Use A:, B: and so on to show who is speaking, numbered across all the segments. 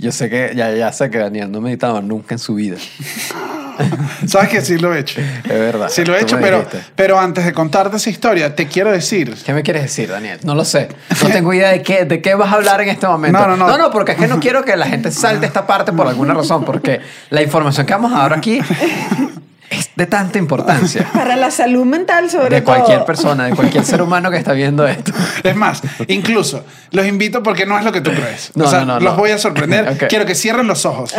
A: Yo sé que, ya, ya sé que Daniel no ha meditado nunca en su vida.
B: Sabes que sí lo he hecho.
A: Es verdad.
B: Sí lo he hecho, pero,
A: dijiste.
B: pero antes de contarte esa historia, te quiero decir.
A: ¿Qué me quieres decir, Daniel? No lo sé. No tengo idea de qué, de qué vas a hablar en este momento.
B: No, no, no.
A: No, no, porque es que no quiero que la gente salte esta parte por alguna razón, porque la información que vamos a dar aquí es de tanta importancia.
C: Para la salud mental, sobre
A: De
C: todo.
A: cualquier persona, de cualquier ser humano que está viendo esto.
B: Es más, incluso los invito porque no es lo que tú crees.
A: No,
B: o sea,
A: no, no,
B: los
A: no.
B: voy a sorprender.
A: Ok.
B: Quiero que cierren los ojos.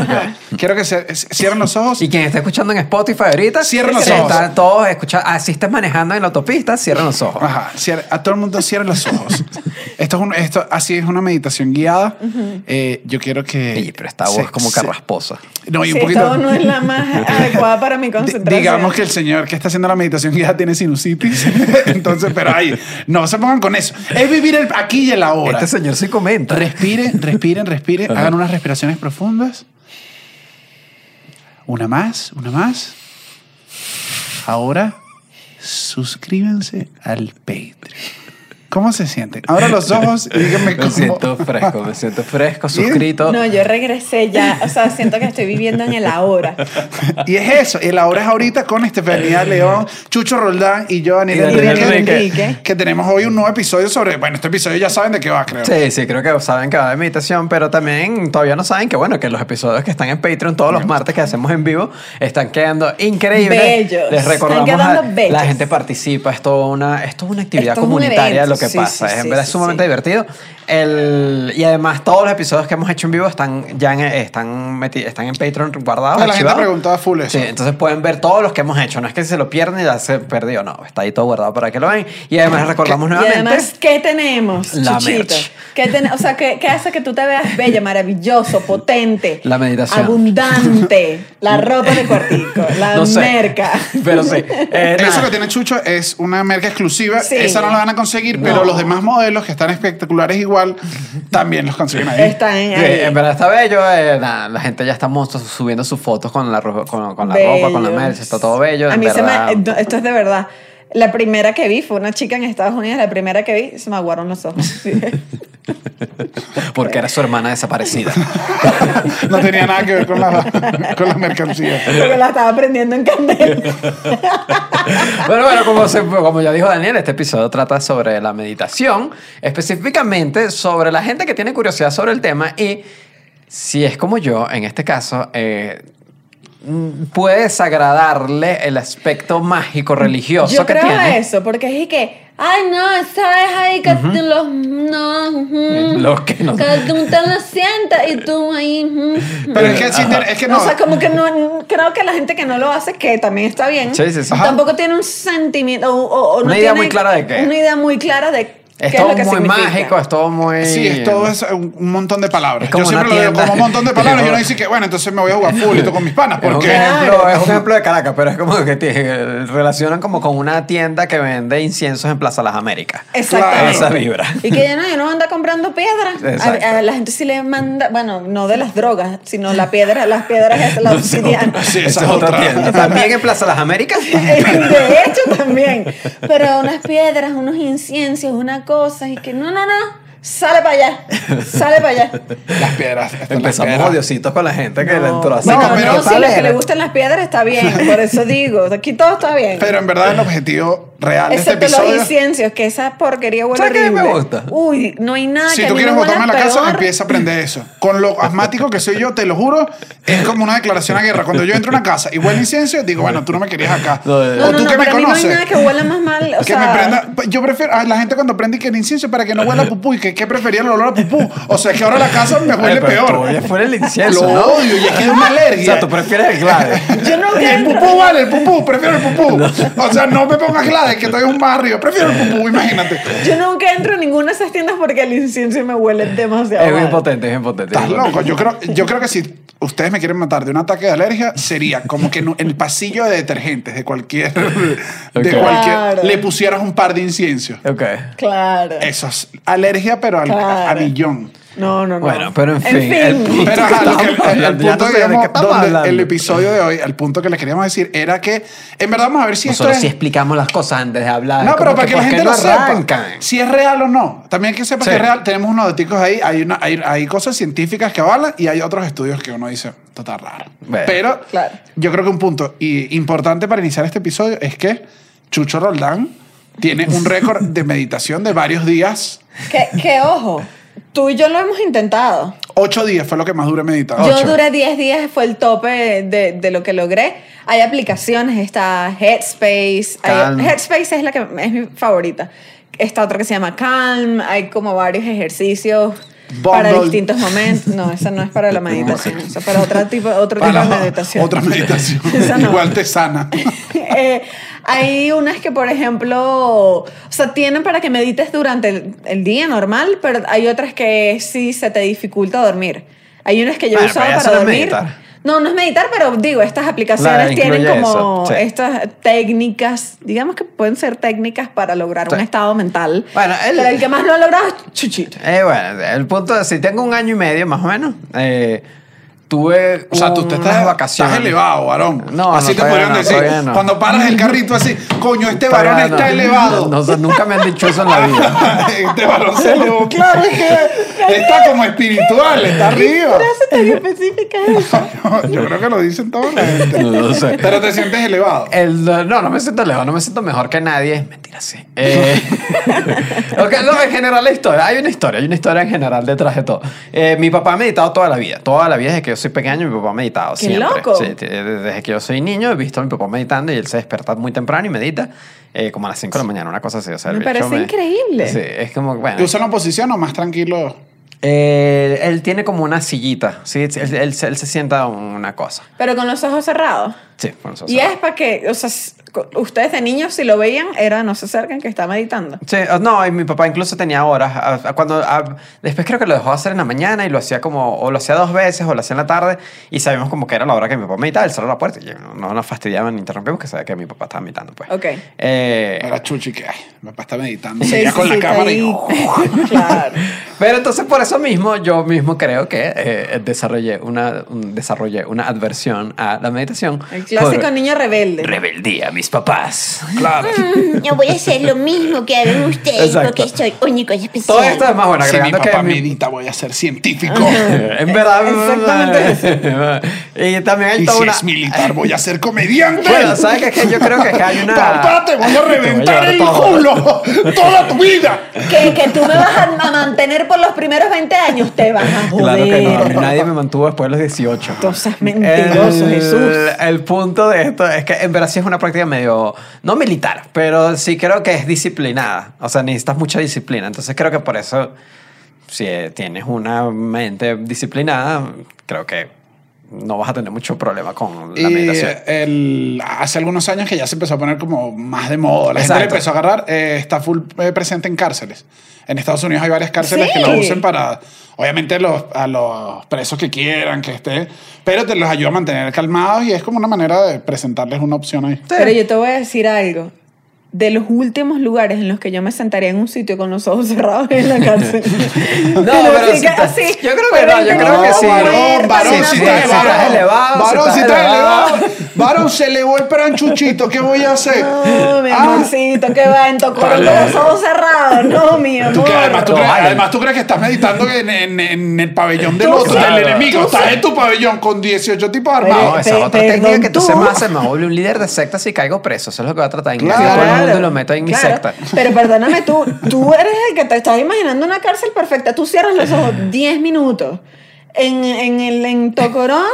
B: Quiero que se, cierren los ojos.
A: Y quien está escuchando en Spotify ahorita,
B: Cierren los
A: si
B: ojos.
A: están todos escuchando, así estés manejando en la autopista, cierren los ojos.
B: Ajá, a todo el mundo cierren los ojos. Esto es un, esto, así es una meditación guiada. Eh, yo quiero que.
A: Oye, pero esta
B: se-
A: voz como
B: se-
A: carrasposa.
B: No, y un
C: Sí,
B: poquito.
C: no es la más adecuada para mi concentración.
B: Digamos que el señor que está haciendo la meditación guiada tiene sinusitis. Entonces, pero ahí, no se pongan con eso. Es vivir el aquí y el ahora.
A: Este señor sí comenta.
B: Respiren, respiren, respiren. Hagan unas respiraciones profundas. Una más, una más. Ahora, suscríbanse al Patreon. ¿Cómo se sienten? Ahora los ojos y díganme
A: Me
B: cómo.
A: siento fresco, me siento fresco, suscrito.
C: No, yo regresé ya. O sea, siento que estoy viviendo en el ahora.
B: Y es eso. El ahora es ahorita con Estefanía León, Chucho Roldán y yo, Daniel
A: Y Daniel
B: Enrique,
C: Enrique.
B: Que tenemos hoy un nuevo episodio sobre. Bueno, este episodio ya saben de qué va, creo.
A: Sí, sí, creo que saben que va de meditación, pero también todavía no saben que, bueno, que los episodios que están en Patreon todos los martes que hacemos en vivo están quedando increíbles.
C: Bellos.
A: Les recordamos,
C: Están quedando
A: a-
C: bellos.
A: la gente participa, es toda una, esto es una actividad
C: Esto un
A: comunitaria
C: evento,
A: lo que
C: sí,
A: pasa,
C: sí,
A: es, en verdad es sumamente
C: sí.
A: divertido. El, y además todos los episodios que hemos hecho en vivo están ya en, están, meti- están en Patreon guardados.
B: La gente preguntaba full eso.
A: Sí, entonces pueden ver todos los que hemos hecho, no es que se lo pierden y ya se perdió, no, está ahí todo guardado para que lo vean. Y además recordamos
C: Y
A: nuevamente...
C: además, ¿qué tenemos,
A: La
C: Chuchito?
A: merch.
C: ¿Qué ten- o sea, ¿qué, qué hace que tú te veas bella, maravilloso, potente?
A: La meditación.
C: Abundante. La ropa de cuartico. La
A: No sé.
C: merca.
A: Pero sí. eh,
B: Eso
A: nada.
B: que tiene Chucho es una marca exclusiva.
C: Sí.
B: Esa no la van a conseguir, pero los demás modelos que están espectaculares igual, también los consiguen ahí.
C: Están
A: Sí,
C: ahí.
A: en verdad está bello. eh, nada, la gente ya está subiendo sus fotos con la, ro- con, con la ropa, con la
C: Bellos.
A: merch. Está todo bello.
C: A
A: en
C: mí se
A: verdad.
C: me. no, Esto es de verdad. La primera que vi fue una chica en Estados Unidos. La primera que vi se me aguaron los ojos. Sí.
A: Porque era su hermana desaparecida.
B: No tenía nada que ver con la, con la mercancía.
C: Porque la estaba prendiendo en candela.
A: bueno, bueno, como, se- como ya dijo Daniel, este episodio trata sobre la meditación, específicamente sobre la gente que tiene curiosidad sobre el tema y si es como yo, en este caso, eh, puede desagradarle el aspecto mágico religioso
C: Yo
A: que
C: creo
A: tiene.
C: eso, porque es que, ay, no, sabes ahí que tú los. No, ujú,
A: Los que no-
C: Que tú te lo sientas y tú ahí. ujú.
B: Pero es que, sí, es que no.
C: O sea, como que no, creo que la gente que no lo hace, que también está bien,
A: Sí, sí, sí.
B: Ajá.
C: tampoco tiene un sentimiento o, o- o no
A: Una idea
C: tiene
A: muy clara de qué.
C: Una idea muy clara de
A: Es todo
C: es
A: muy
C: significa.
A: mágico, es todo muy...
B: Sí, es todo es un, un montón de palabras.
A: Es como
B: Yo siempre
A: una
B: lo veo como un montón de palabras y uno dice que, bueno, entonces me voy a jugar fulito con mis panas.
A: Es un,
B: Porque
A: ejemplo, es un ejemplo de Caracas, pero es como que te relacionan como con una tienda que vende inciensos en Plaza Las Américas.
C: Exactamente.
A: Esa vibra.
C: Y que ya no, yo no anda comprando piedras. A, a la gente sí le manda, bueno, no de las drogas, sino la piedra, las piedras es la obsidiana.
B: Sí,
A: Esa
B: esa
A: es otra
B: otra.
A: tienda. También en Plaza Las Américas.
C: De hecho, también. Pero unas piedras, unos inciensos, una cosa, y que no, no, no. Sale para allá. Sale para allá.
B: las piedras.
A: Empezamos
B: piedras.
A: odiositos con la gente que le
C: No,
A: entró así.
B: No,
C: no,
B: pero-
C: no, si los que le gustan las piedras está bien. Por eso digo, aquí todo está bien.
B: Pero en verdad el objetivo real de este
C: Excepto los
B: episodio...
C: inciensos, que esa porquería huele
A: ¿Sabes qué
C: horrible.
A: me gusta?
C: Uy, no hay nada
B: Si
C: que
B: tú quieres
C: me
B: botarme a la casa, empieza a aprender eso. Con lo asmático que soy yo, te lo juro, es como una declaración a guerra. Cuando yo entro a una casa y huele incienso, digo, bueno, tú no me querías acá.
A: No,
B: o
C: No, no,
B: tú
C: no,
B: que me
C: para mí no hay
B: conoces.
C: nada que huela más mal. O
B: que
C: sea,
B: me prenda. Yo prefiero. a la gente cuando prende que el incienso para que no huela pupú y que, que prefería el olor a pupú. O sea, que ahora la casa me
A: Ay,
B: huele
A: pero
B: peor.
A: tú fuera el incienso,
B: Lo
A: ¿no?
B: odio y es que es una alergia.
A: O sea, tú prefieres el glade.
C: Yo no
B: Y el pupú vale, el pupú, prefiero el pupú. O sea, no me pongas glade, que estoy un más arriba. Prefiero el pupú, imagínate.
C: Yo nunca entro en ninguna de esas tiendas porque el incienso me huele demasiado.
A: Es bien
C: mal.
A: potente, es bien potente.
B: Estás loco. Yo creo, yo creo que si ustedes me quieren matar de un ataque de alergia, sería como que en el pasillo de detergentes de cualquier. De cualquier.
C: Claro.
B: Le pusieras un par de inciensos.
A: Ok.
C: Claro.
B: Eso es alergia, pero al,
C: Claro.
B: a millón.
C: No, no, no.
A: Bueno, pero en fin, el punto-
B: Pero ajá, que- el, el punto,
A: qué
B: digamos, donde el episodio de hoy, el punto que les queríamos decir era que, en verdad, vamos a ver si
A: Nosotros
B: esto
A: sí
B: es...
A: explicamos las cosas antes de hablar.
B: No, pero para que la
A: ¿por qué
B: gente lo sepa. Si es real o no. También que sepa
A: Sí.
B: que es real. Tenemos unos datos ahí. Hay, una, hay, hay cosas científicas que avalan y hay otros estudios que uno dice, esto está raro.
A: Bueno,
B: pero
C: claro.
B: yo creo que un punto y importante para iniciar este episodio es que Chucho Roldán tiene un récord de meditación de varios días.
C: Que, que ojo, tú y yo lo hemos intentado.
B: Ocho días fue lo que más duré meditando.
C: Yo duré 10 días, fue el tope de, de lo que logré. Hay aplicaciones, está Headspace. hay-. Headspace es la que es mi favorita. Está otra que se llama Calm. Hay como varios ejercicios para distintos momentos. No, esa no es para la meditación. Esa es para otro tipo, otro tipo
B: Para
C: de meditación.
B: Otra meditación.
C: Esa no.
B: Igual te sana.
C: Eh, hay unas que, por ejemplo, o sea, tienen para que medites durante el, el día normal, pero hay otras que sí se te dificulta dormir. Hay unas que yo he
A: Bueno,
C: usado para
A: no
C: dormir.
A: meditar.
C: No, no es meditar, pero digo, estas aplicaciones
A: Claro,
C: tienen como
A: sí.
C: estas técnicas, digamos que pueden ser técnicas para lograr un
A: Sí.
C: estado mental.
A: Bueno, el-
C: pero el que más lo ha logrado es Chuchito.
A: Eh, bueno, el punto es, si tengo un año y medio más o menos, eh, tuve
B: O sea, tú te estás,
A: vacaciones.
B: estás elevado, varón.
A: No,
B: así
A: no,
B: te podrían
A: no,
B: decir. Cuando paras el carrito así, coño, este varón está elevado.
A: No, nunca me han dicho eso en la vida.
B: este varón se elevó. Claro, es que está como espiritual, está arriba.
C: Frase tan específica es.
B: Yo creo que lo dicen toda la gente.
A: No lo sé.
B: Pero te sientes elevado.
A: El- no, no me siento lejos, no me siento mejor que nadie. Mentira, sí. Eh, ok, no, en general la historia, hay una historia, hay una historia en general detrás de todo. Eh, mi papá ha meditado toda la vida, toda la vida desde que yo soy pequeño, mi papá ha meditado
C: ¡Qué
A: siempre.
C: loco!
A: Sí, desde que yo soy niño he visto a mi papá meditando y él se despierta muy temprano y medita, eh, como a las 5 de la mañana, una cosa así. O sea,
C: Me parece increíble.
A: Sí, es como, bueno.
B: ¿Te usan la posición o más tranquilo?
A: Eh, él tiene como una sillita, ¿sí? Él, él- él se sienta una cosa.
C: Pero con los ojos cerrados.
A: Sí, con eso
C: Y es para que, o sea, ustedes de niños, si lo veían, era no se acerquen que está meditando.
A: Sí, no, y mi papá incluso tenía horas. ah, ah, Cuando, ah, después creo que lo dejó hacer en la mañana y lo hacía como, o lo hacía dos veces o lo hacía en la tarde y sabíamos como que era la hora que mi papá meditaba, él cerró la puerta y yo no, no nos fastidiaban ni interrumpimos que sabía que mi papá estaba meditando. Pues.
C: Ok.
A: Eh,
B: Era chuchi que, ay, mi papá está meditando.
C: Sí, sí,
B: con
C: sí,
B: la cámara y...
C: ahí. claro.
A: pero entonces por eso mismo yo mismo creo que eh, desarrollé, una, un- desarrollé una adversión a la meditación.
C: El clásico
A: por
C: niño rebelde.
A: Rebeldía a mis papás.
B: Claro.
D: No voy a hacer lo mismo que hagan ustedes
A: Exacto.
D: porque soy único y especial.
A: Todo esto es más bueno,
B: si mi papá
A: que mi-
B: medita, voy a ser científico.
A: en verdad.
C: Exactamente
A: y también hay
B: y
A: toda
B: si
A: una.
B: es militar, voy a ser comediante.
A: Bueno, ¿sabes qué? Es que yo creo que es que hay una.
B: Papá, te voy a
A: Te voy a
B: reventar el
A: todo.
B: culo toda tu vida.
C: Que, que tú me vas a, mantener por los primeros 20 años, te vas a joder.
A: Claro que no, nadie me mantuvo después de los 18.
C: Tú seas mentiroso,
A: el,
C: Jesús.
A: El punto de esto es que en verdad sí es una práctica medio, no militar, pero sí creo que es disciplinada. O sea, necesitas mucha disciplina. Entonces creo que por eso, si eh, tienes una mente disciplinada, creo que no vas a tener mucho problema con la
B: Y
A: meditación.
B: el, hace algunos años que ya se empezó a poner como más de moda. La gente
A: Exacto.
B: le empezó a agarrar. eh, está full eh, presente en cárceles. En Estados Unidos hay varias cárceles
C: Sí.
B: que lo usan para, obviamente, a los presos que quieran que esté, pero te los ayuda a mantener calmados y es como una manera de presentarles una opción ahí.
C: Pero yo te voy a decir algo. De los últimos lugares en los que yo me sentaría en un sitio con los ojos cerrados en la cárcel.
A: No, pero
C: así
A: si
C: que así,
A: yo creo que no, yo creo que sí.
B: Varón, varón,
A: Sí,
B: si
A: sí,
B: estás
A: si estás elevado,
B: Varón,
A: si estás
B: elevado.
A: elevado.
B: Varón, se elevó el pranchuchito. ¿Qué voy a hacer?
C: No, mi
B: Ah,
C: amorcito, que va en con los ojos cerrados. No, mi amor.
B: Tú que además, tú
A: No,
B: crees,
A: vale.
B: además tú crees que estás meditando en, en- en el pabellón del otro, del enemigo. Estás en tu pabellón con 18 tipos armados.
A: No, esa es otra técnica que tú se me hace, me vuelve un líder de secta si caigo preso. Eso es lo que va a tratar de
B: Claro.
A: Mundo lo meto en mi secta.
C: Pero perdóname, tú, tú eres el que te estás imaginando una cárcel perfecta. Tú cierras los ojos 10 minutos en, en, el, en Tocorón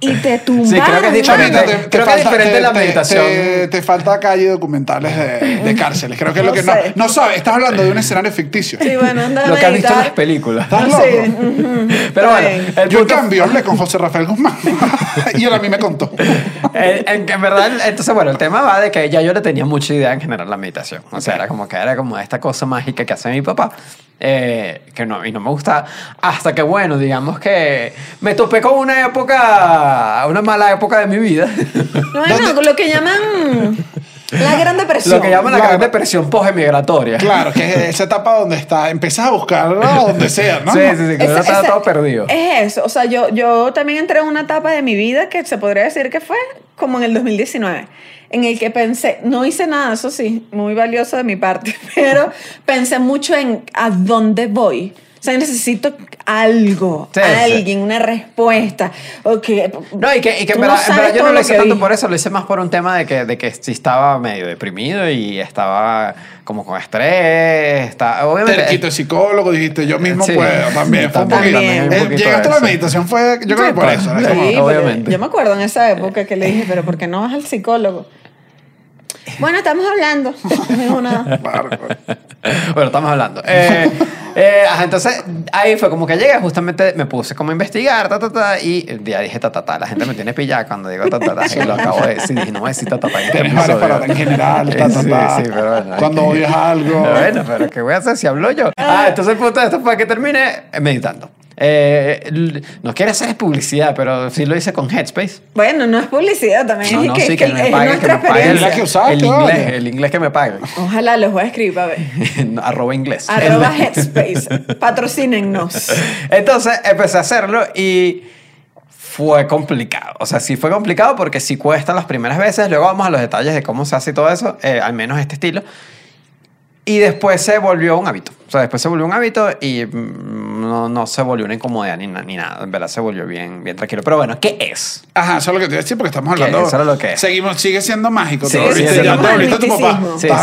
C: y te tumbas.
A: Sí, creo que es diferente.
B: Te- te
A: Creo que es diferente
B: te-
A: la
B: te-
A: meditación.
B: Te, te falta calle documentales de, de cárceles. Creo que es lo
C: No
B: que no,
C: sé.
B: no sabes. Estás hablando de un escenario ficticio.
C: Sí, bueno, anda a
A: Lo que has visto en las películas.
B: ¿Estás
C: Sí,
B: loco?
C: ujú,
A: Pero bueno, el
B: Yo en cambio hablé con José Rafael Guzmán y él a mí me contó.
A: Eh, en, en verdad, entonces, bueno, el tema va de que ya yo le tenía mucha idea en general la meditación. O sea, era como que era como esta cosa mágica que hace mi papá, eh, que no, y no me gusta. Hasta que, bueno, digamos que me topé con una época, una mala época de mi vida.
C: No, no, lo que llaman la gran depresión.
A: Lo que llaman la
B: Claro.
A: gran depresión post-emigratoria.
B: Claro, que es esa etapa donde está, empiezas a buscarlo donde sea, ¿no?
A: Sí, sí, sí, que estaba
C: ese-
A: todo perdido.
C: Es eso. O sea, yo, yo también entré en una etapa de mi vida que se podría decir que fue como en el 2019, en el que pensé, no hice nada, eso sí, muy valioso de mi parte, pero pensé mucho en a dónde voy. O sea, necesito algo,
A: Sí, sí.
C: alguien, una respuesta. O que,
A: No, y que, y que en verdad, en
C: sabes
A: verdad yo no lo hice tanto
C: vi.
A: por eso, lo hice más por un tema de que, de que sí estaba medio deprimido y estaba como con estrés. Está, obviamente.
B: Terquito psicólogo, dijiste, yo mismo
A: Sí.
B: puedo también. Fue un
A: También,
B: poquito.
C: también,
A: un
B: Eh,
A: poquito
B: Llegaste a la meditación, fue, yo creo
A: Sí,
B: que por
A: pues,
B: eso.
A: sí.
B: como-
C: Sí,
A: obviamente.
C: Yo me acuerdo en esa época que le dije, pero ¿por qué no vas al psicólogo? Bueno, estamos hablando. Dijo nada.
A: Bueno, estamos hablando. Eh, eh, entonces, ahí fue como que llegué, justamente me puse como a investigar, ta, ta, ta, y ya dije ta, ta, ta. La gente me tiene pillada cuando digo ta, ta, ta, y lo acabo de decir. Dije, no voy a decir ta, ta, ta. en episodio.
B: palabras en general, ta, ta,
A: Sí,
B: ta.
A: sí, pero bueno.
B: Cuando odias algo.
A: Bueno, pero ¿qué voy a hacer si hablo yo? Ah, entonces de esto fue que terminé meditando. Eh, no quiero hacer publicidad, pero sí lo hice con Headspace.
C: Bueno, no es publicidad también.
A: No,
C: es
A: no,
C: que,
A: sí,
C: que
A: que me
C: es
A: paguen, que me
C: experiencia.
B: la que usaste,
A: el inglés,
B: vale.
A: el inglés que me paguen.
C: Ojalá los voy a escribir, a ver.
A: Arroba inglés.
C: Arroba
A: El-
C: Headspace. Patrocínennos.
A: Entonces empecé a hacerlo y fue complicado. O sea, sí fue complicado porque sí cuesta las primeras veces. Luego vamos a los detalles de cómo se hace y todo eso, eh, al menos este estilo. Y después se volvió un hábito. O sea, después se volvió un hábito y mm, no, no se volvió una incomodidad ni, na- ni nada. En verdad se volvió bien, bien tranquilo. Pero bueno, ¿qué es?
B: Ajá, eso es lo que te iba a decir porque estamos
A: ¿Qué?
B: hablando.
A: Eso era lo que es.
B: Seguimos, sigue siendo mágico.
A: Sí. Sí,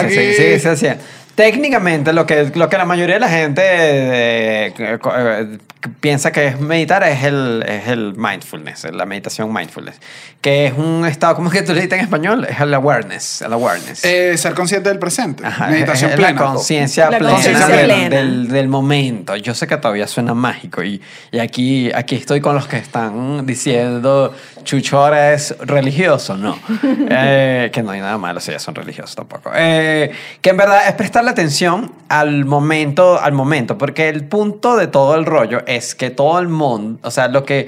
A: sí, sí, sí, sí. Técnicamente, lo que, lo que la mayoría de la gente eh, eh, piensa que es meditar es el, es el mindfulness, la meditación mindfulness, que es un estado, ¿cómo es que tú le dices en español? Es el awareness, el awareness.
B: Eh, ser consciente del presente.
A: Ajá,
B: Meditación
A: es
B: plena.
A: La conciencia plena, del,
C: plena.
A: Del, del momento. Yo sé que todavía suena mágico y, y aquí, aquí estoy con los que están diciendo Chucho ahora es religioso. No. Eh, que no hay nada malo si ya son religiosos tampoco. Eh, que en verdad es prestarle atención al momento, al momento, porque el punto de todo el rollo es que todo el mundo, o sea, lo que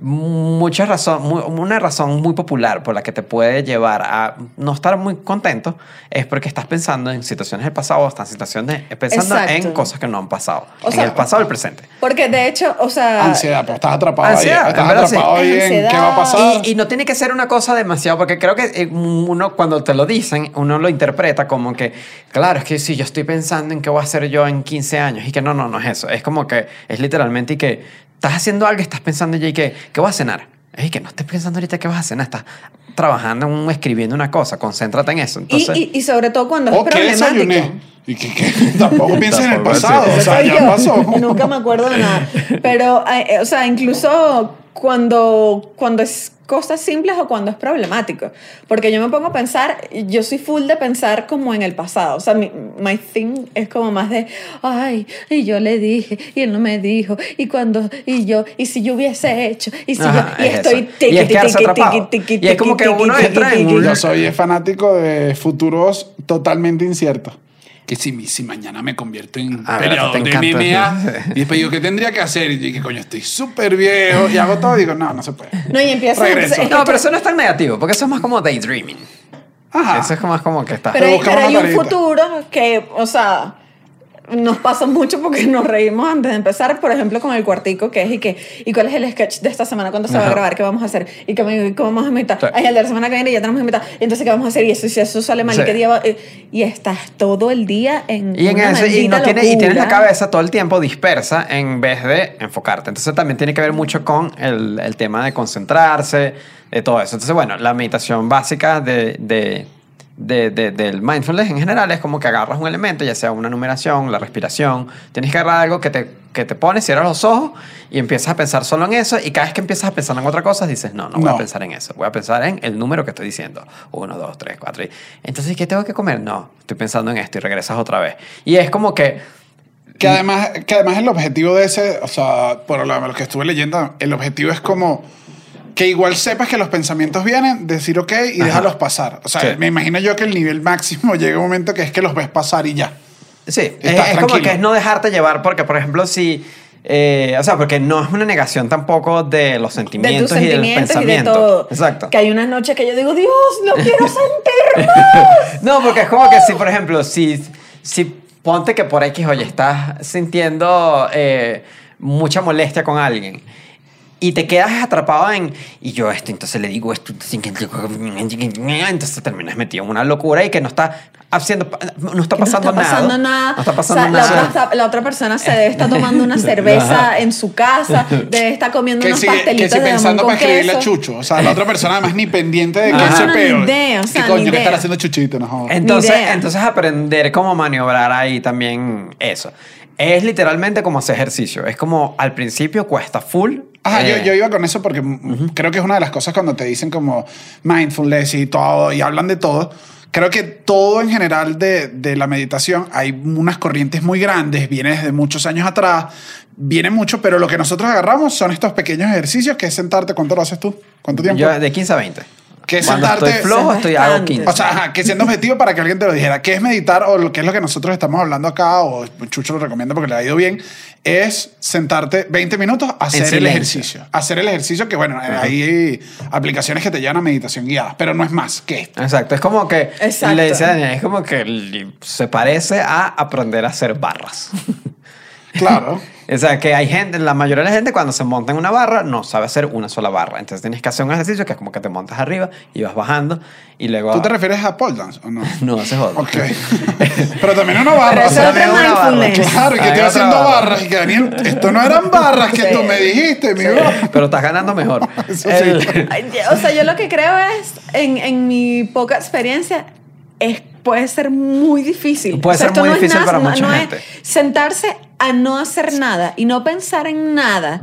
A: mucha razón, una razón muy popular por la que te puede llevar a no estar muy contento es porque estás pensando en situaciones del pasado o estás en situaciones pensando
C: Exacto.
A: en cosas que no han pasado,
C: O
A: en
C: sea,
A: el pasado o el presente.
C: Porque de hecho, o sea.
B: Ansiedad, pues estás atrapado
A: Ansiedad,
B: ahí. Estás
A: sí.
B: atrapado ahí en qué va a pasar.
A: Y, y no tiene que ser una cosa demasiado, porque creo que eh, uno cuando te lo dicen, uno lo interpreta como que, claro, es que si yo estoy pensando en qué voy a hacer yo en 15 años, y que no, no, no es eso. Es como que es literalmente y que estás haciendo algo y estás pensando ya y que, ¿qué voy a cenar? Es que no estés pensando ahorita qué vas a cenar, estás trabajando, un- escribiendo una cosa, concéntrate en eso.
C: y,
A: Entonces,
C: y, y sobre todo cuando es
B: ¿O qué
C: problemático.
B: desayuné? Y que, que tampoco pienses en el pasado. O sea,
C: soy
B: ya
C: yo.
B: pasó.
C: Nunca me acuerdo de nada. Pero, eh, o sea, incluso cuando, cuando es cosas simples o cuando es problemático. Porque yo me pongo a pensar, yo soy full de pensar como en el pasado. O sea, mi my thing es como más de, ay, y yo le dije, y él no me dijo, y cuando, y yo, y si yo hubiese hecho, y si
A: Ajá,
C: yo, y
A: es
C: estoy
A: quedarse
C: tiqui,
A: atrapado.
C: tiqui, tiqui,
A: Y es como que uno entra en un-.
B: Yo soy fanático de futuros totalmente inciertos. Que si, si mañana me convierto en
A: Ah,
B: peleador de. MMA y después digo, ¿qué tendría que hacer? Y que coño, estoy súper viejo y hago todo. Digo, no, no se puede.
C: No, y
B: Regreso.
C: que
A: no, pero eso no es tan negativo, porque eso es más como daydreaming.
B: Ajá.
A: Eso es más como que estás...
C: Pero pero hay un futuro que, o sea, nos pasa mucho porque nos reímos antes de empezar, por ejemplo, con el cuartico, que es y que, ¿y cuál es el sketch de esta semana? ¿Cuándo se va a
A: Ajá.
C: grabar? ¿Qué vamos a hacer? ¿Y qué, vamos a invitar?
A: Sí.
C: Ay, el de la semana que viene ya tenemos invitar. Entonces, ¿qué vamos a hacer? Y eso, si eso sale mal,
A: Sí.
C: ¿y qué día va? Eh, Y estás todo el día en
A: Y, en
C: una
A: ese- y, no
C: maldita
A: tiene, y tienes la cabeza todo el tiempo dispersa en vez de enfocarte. Entonces también tiene que ver mucho con el, el tema de concentrarse, de todo eso. Entonces, bueno, la meditación básica de, de- de- de- del mindfulness en general es como que agarras un elemento, ya sea una numeración, la respiración. Tienes que agarrar algo que te, que te pones, cierras los ojos y empiezas a pensar solo en eso. Y cada vez que empiezas a pensar en otra cosa, dices, no, no voy a pensar en eso. Voy a pensar en el número que estoy diciendo. Uno, dos, tres, cuatro. y- Entonces, ¿qué tengo que comer? No, estoy pensando en esto y regresas otra vez. Y es como que
B: Que además, que además el objetivo de ese, o sea, por lo, lo que estuve leyendo, el objetivo es como que igual sepas que los pensamientos vienen, decir ok y
A: Ajá.
B: déjalos pasar. O sea,
A: Sí.
B: me imagino yo que el nivel máximo llega un momento que es que los ves pasar y ya.
A: Sí, es, como que es no dejarte llevar, porque, por ejemplo, si eh, o sea, porque no es una negación tampoco de los
C: De
A: sentimientos,
C: tus
A: y de los
C: y de
A: pensamientos.
C: todo.
A: Exacto.
C: Que hay unas noches que yo digo, Dios, lo quiero sentir más.
A: No, porque es como que si, por ejemplo, si, si ponte que por X, oye, estás sintiendo eh, mucha molestia con alguien y te quedas atrapado en, y yo esto, entonces le digo esto, entonces terminas metido en una locura y que no está haciendo, no está
C: Que
A: pasando,
C: no está pasando nada.
A: No está pasando
C: O sea,
A: nada.
C: La otra, la otra persona se debe estar tomando una cerveza en su casa, debe estar comiendo
B: Que
C: unos
B: si, que
C: pastelitos
B: si
C: de
B: pensando para escribirle a. Chucho. O sea, la otra persona además ni pendiente de que
A: Ajá.
B: ese
C: No,
B: peo.
C: ni idea, o sea,
B: ¿Qué coño
C: ni
B: que estar
C: idea.
B: haciendo Chuchito? No.
A: Entonces,
C: idea.
A: entonces aprender cómo maniobrar ahí también eso. Es literalmente como hacer ejercicio. Es como al principio cuesta full.
B: Ajá,
A: eh,
B: yo, yo iba con eso porque mm, creo que es una de las cosas cuando te dicen como mindfulness y todo, y hablan de todo. Creo que todo en general de, de la meditación, hay unas corrientes muy grandes, viene desde muchos años atrás, viene mucho, pero lo que nosotros agarramos son estos pequeños ejercicios, que es sentarte, ¿cuánto lo haces tú? ¿Cuánto tiempo?
A: Yo de 15 a 20.
B: Que es
A: Cuando
B: sentarte-
A: estoy flojo,
C: Es
A: estoy hago
C: bastante.
A: 15.
B: O sea, ajá, que siendo objetivo para que alguien te lo dijera, ¿qué es meditar o lo- qué es lo que nosotros estamos hablando acá o Chucho lo recomienda porque le ha ido bien? Es sentarte 20 minutos a hacer el ejercicio. Hacer el ejercicio que, bueno, hay aplicaciones que te llevan a meditación guiada, pero no es más que esto.
A: Exacto, es como que
C: Exacto.
A: le decía a Daniel, es como que se parece a aprender a hacer barras.
B: Claro.
A: o sea, que hay gente, la mayoría de la gente cuando se monta en una barra no sabe hacer una sola barra. Entonces tienes que hacer un ejercicio que es como que te montas arriba y vas bajando y luego...
B: ¿Tú te refieres a pole dance o no?
A: No, se joda.
B: Ok. pero también una barra.
C: Pero eso es
A: barra.
C: mindfulness.
B: Claro, y que estoy haciendo
A: barra.
B: barras. Y que Daniel, esto no eran barras que
C: Sí.
B: tú me dijiste, mi bro.
A: Pero estás ganando mejor.
B: Eso sí.
A: El-
C: O sea, yo lo que creo es, en, en mi poca experiencia, es, puede ser muy difícil.
A: Puede
C: O sea,
A: ser muy
C: no es
A: difícil
C: nada,
A: para mucha
C: no es
A: gente.
C: sentarse a no hacer nada y no pensar en nada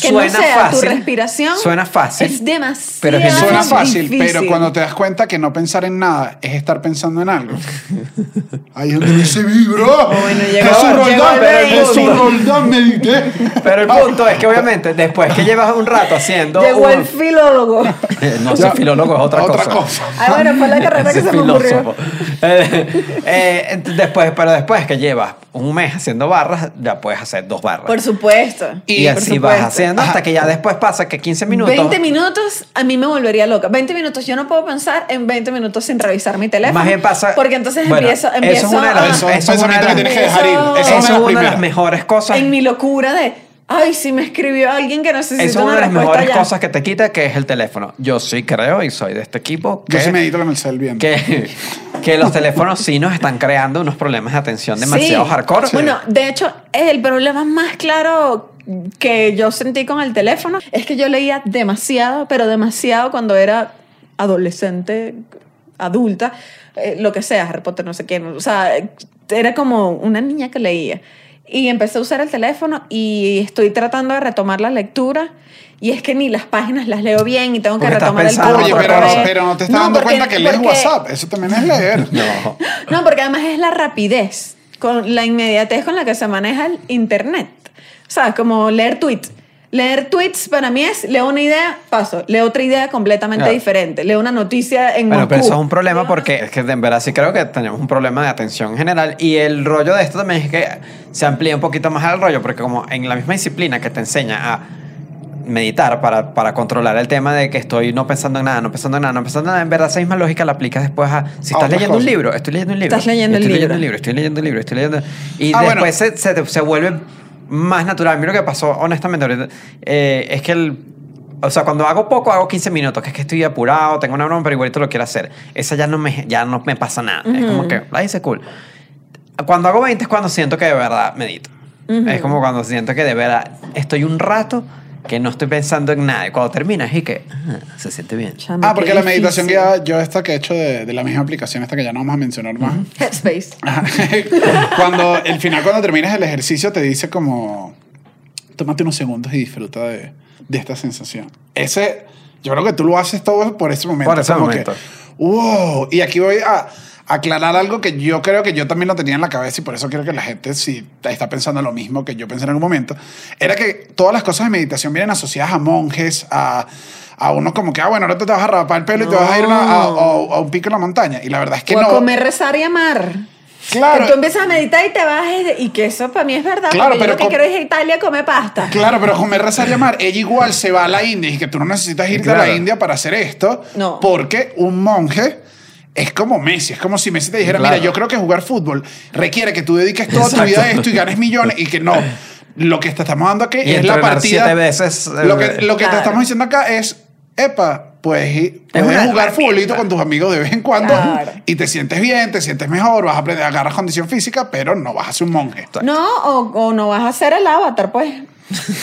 C: que no
A: Suena
C: sea
A: fácil.
C: tu respiración.
A: Suena fácil.
C: Es demasiado
A: pero es bien
B: Suena fácil,
C: difícil.
B: pero cuando te das cuenta que no pensar en nada es estar pensando en algo. Ahí es donde dice mi bro.
C: Bueno, llegó-
B: Jesús Roldán. Jesús Roldán medité.
A: Pero el punto es que obviamente después que llevas un rato haciendo...
C: Llegó
A: un-
C: el filólogo.
A: no,
B: Ya.
A: soy filólogo es otra,
B: Otra
A: cosa.
B: cosa.
C: Ah, bueno, fue la carrera que se me ocurrió.
A: Eh, eh, después, pero después que llevas un mes haciendo barras, ya puedes hacer dos barras.
C: Por supuesto.
A: y
C: por
A: así vas haciendo hasta que ya después pasa que 15 minutos.
C: 20 minutos a mí me volvería loca. 20 minutos, yo no puedo pensar en 20 minutos sin revisar mi teléfono.
A: Más bien pasa.
C: Porque entonces
A: Bueno,
C: empiezo,
A: eso
C: empiezo
A: es una de las,
C: a-
B: Eso es
A: eso es una de las-
B: que tienes que dejar ir.
C: Eso-
B: Esa
A: eso
B: es una de las
A: una de las
B: primeras.
A: mejores cosas.
C: en mi locura de, ay, si me escribió alguien que necesita
A: Eso es una
C: una
A: de las mejores
C: ya.
A: cosas que te quita, que es el teléfono. Yo sí creo y soy de este equipo que,
B: Yo sí medito con el cel bien.
A: que, que los teléfonos sí nos están creando unos problemas de atención demasiado
C: Sí.
A: hardcore.
C: Bueno, de hecho, el problema más claro que yo sentí con el teléfono es que yo leía demasiado, pero demasiado cuando era adolescente, adulta, eh, lo que sea, Harry Potter, no sé quién. O sea, era como una niña que leía. Y empecé a usar el teléfono y estoy tratando de retomar la lectura. Y es que ni las páginas las leo bien y tengo que
A: Porque
C: retomar el
A: pensando en
B: Oye, pero,
A: cosa.
B: pero no te estás
C: No,
B: dando
C: porque-
B: cuenta que lees
C: porque-
B: WhatsApp. Eso también es leer.
A: No.
C: No, porque además es la rapidez, con la inmediatez con la que se maneja el internet. O sea, como leer tweets. Leer tweets para mí es, leo una idea, paso. Leo otra idea completamente
A: Claro.
C: diferente. Leo una noticia en
A: Bueno,
C: Moscú.
A: pero eso es un problema porque es que en verdad sí creo que tenemos un problema de atención en general y el rollo de esto también es que se amplía un poquito más al rollo porque como en la misma disciplina que te enseña a meditar para, para controlar el tema de que estoy no pensando en nada, no pensando en nada, no pensando en nada, en verdad esa misma lógica la aplicas después a si estás leyendo un libro, estoy leyendo un libro.
C: Estás leyendo el
A: estoy
C: libro.
A: leyendo un libro, estoy leyendo un libro, estoy leyendo y
B: Ah, bueno.
A: después se, se, te- se vuelve más natural. Mira lo que pasó honestamente ahorita eh, es que el o sea, cuando hago poco, hago 15 minutos, que es que estoy apurado, tengo una broma, pero igualito lo quiero hacer. Esa ya no me, ya no me pasa nada. Es como que, la hice cool. Cuando hago 20 es cuando siento que de verdad medito. Es como cuando siento que de verdad estoy un rato que no estoy pensando en nada. Y cuando termina es y que ah, se siente bien.
C: Chama,
B: Ah, porque la meditación
C: difícil.
B: guiada, yo esta que he hecho de, de la misma aplicación, esta que ya no vamos a mencionar más.
C: Headspace.
B: cuando el final, cuando terminas el ejercicio, te dice como, tómate unos segundos y disfruta de, de esta sensación. Ese, yo creo que tú lo haces todo por ese momento.
A: Por ese
B: como
A: momento.
B: Que, wow. Y aquí voy a aclarar algo que yo creo que yo también lo tenía en la cabeza y por eso quiero que la gente, si está pensando lo mismo que yo pensé en algún momento, era que todas las cosas de meditación vienen asociadas a monjes, a... A uno como que, ah, bueno, ahora te vas a rapar el pelo y te vas a ir a, a- a- a un pico en la montaña. Y la verdad es que
C: o
B: no.
C: a comer, rezar y amar.
B: Claro.
C: Que tú empiezas a meditar y te vas y- y que eso para mí es verdad.
B: Claro,
C: porque yo
B: pero
C: lo que quiero es ir a Italia a comer pasta.
B: Claro, pero comer, rezar, llamar, ella igual se va a la India y que tú no necesitas irte a
A: Claro.
B: la India para hacer esto.
C: No.
B: Porque un monje es como Messi. Es como si Messi te dijera,
A: Claro.
B: mira, yo creo que jugar fútbol requiere que tú dediques toda tu vida a esto y ganes millones y que no. Lo que te estamos dando aquí
A: Y
B: es la partida.
A: siete veces, eh,
B: lo que, lo que te
C: Claro.
B: estamos diciendo acá es, epa, pues puedes
A: una
B: jugar futbolito con tus amigos de vez en cuando
C: Claro.
B: y te sientes bien, te sientes mejor, vas a aprender, agarras condición física, pero no vas a ser un monje.
C: No, o, o no vas a ser el avatar, pues.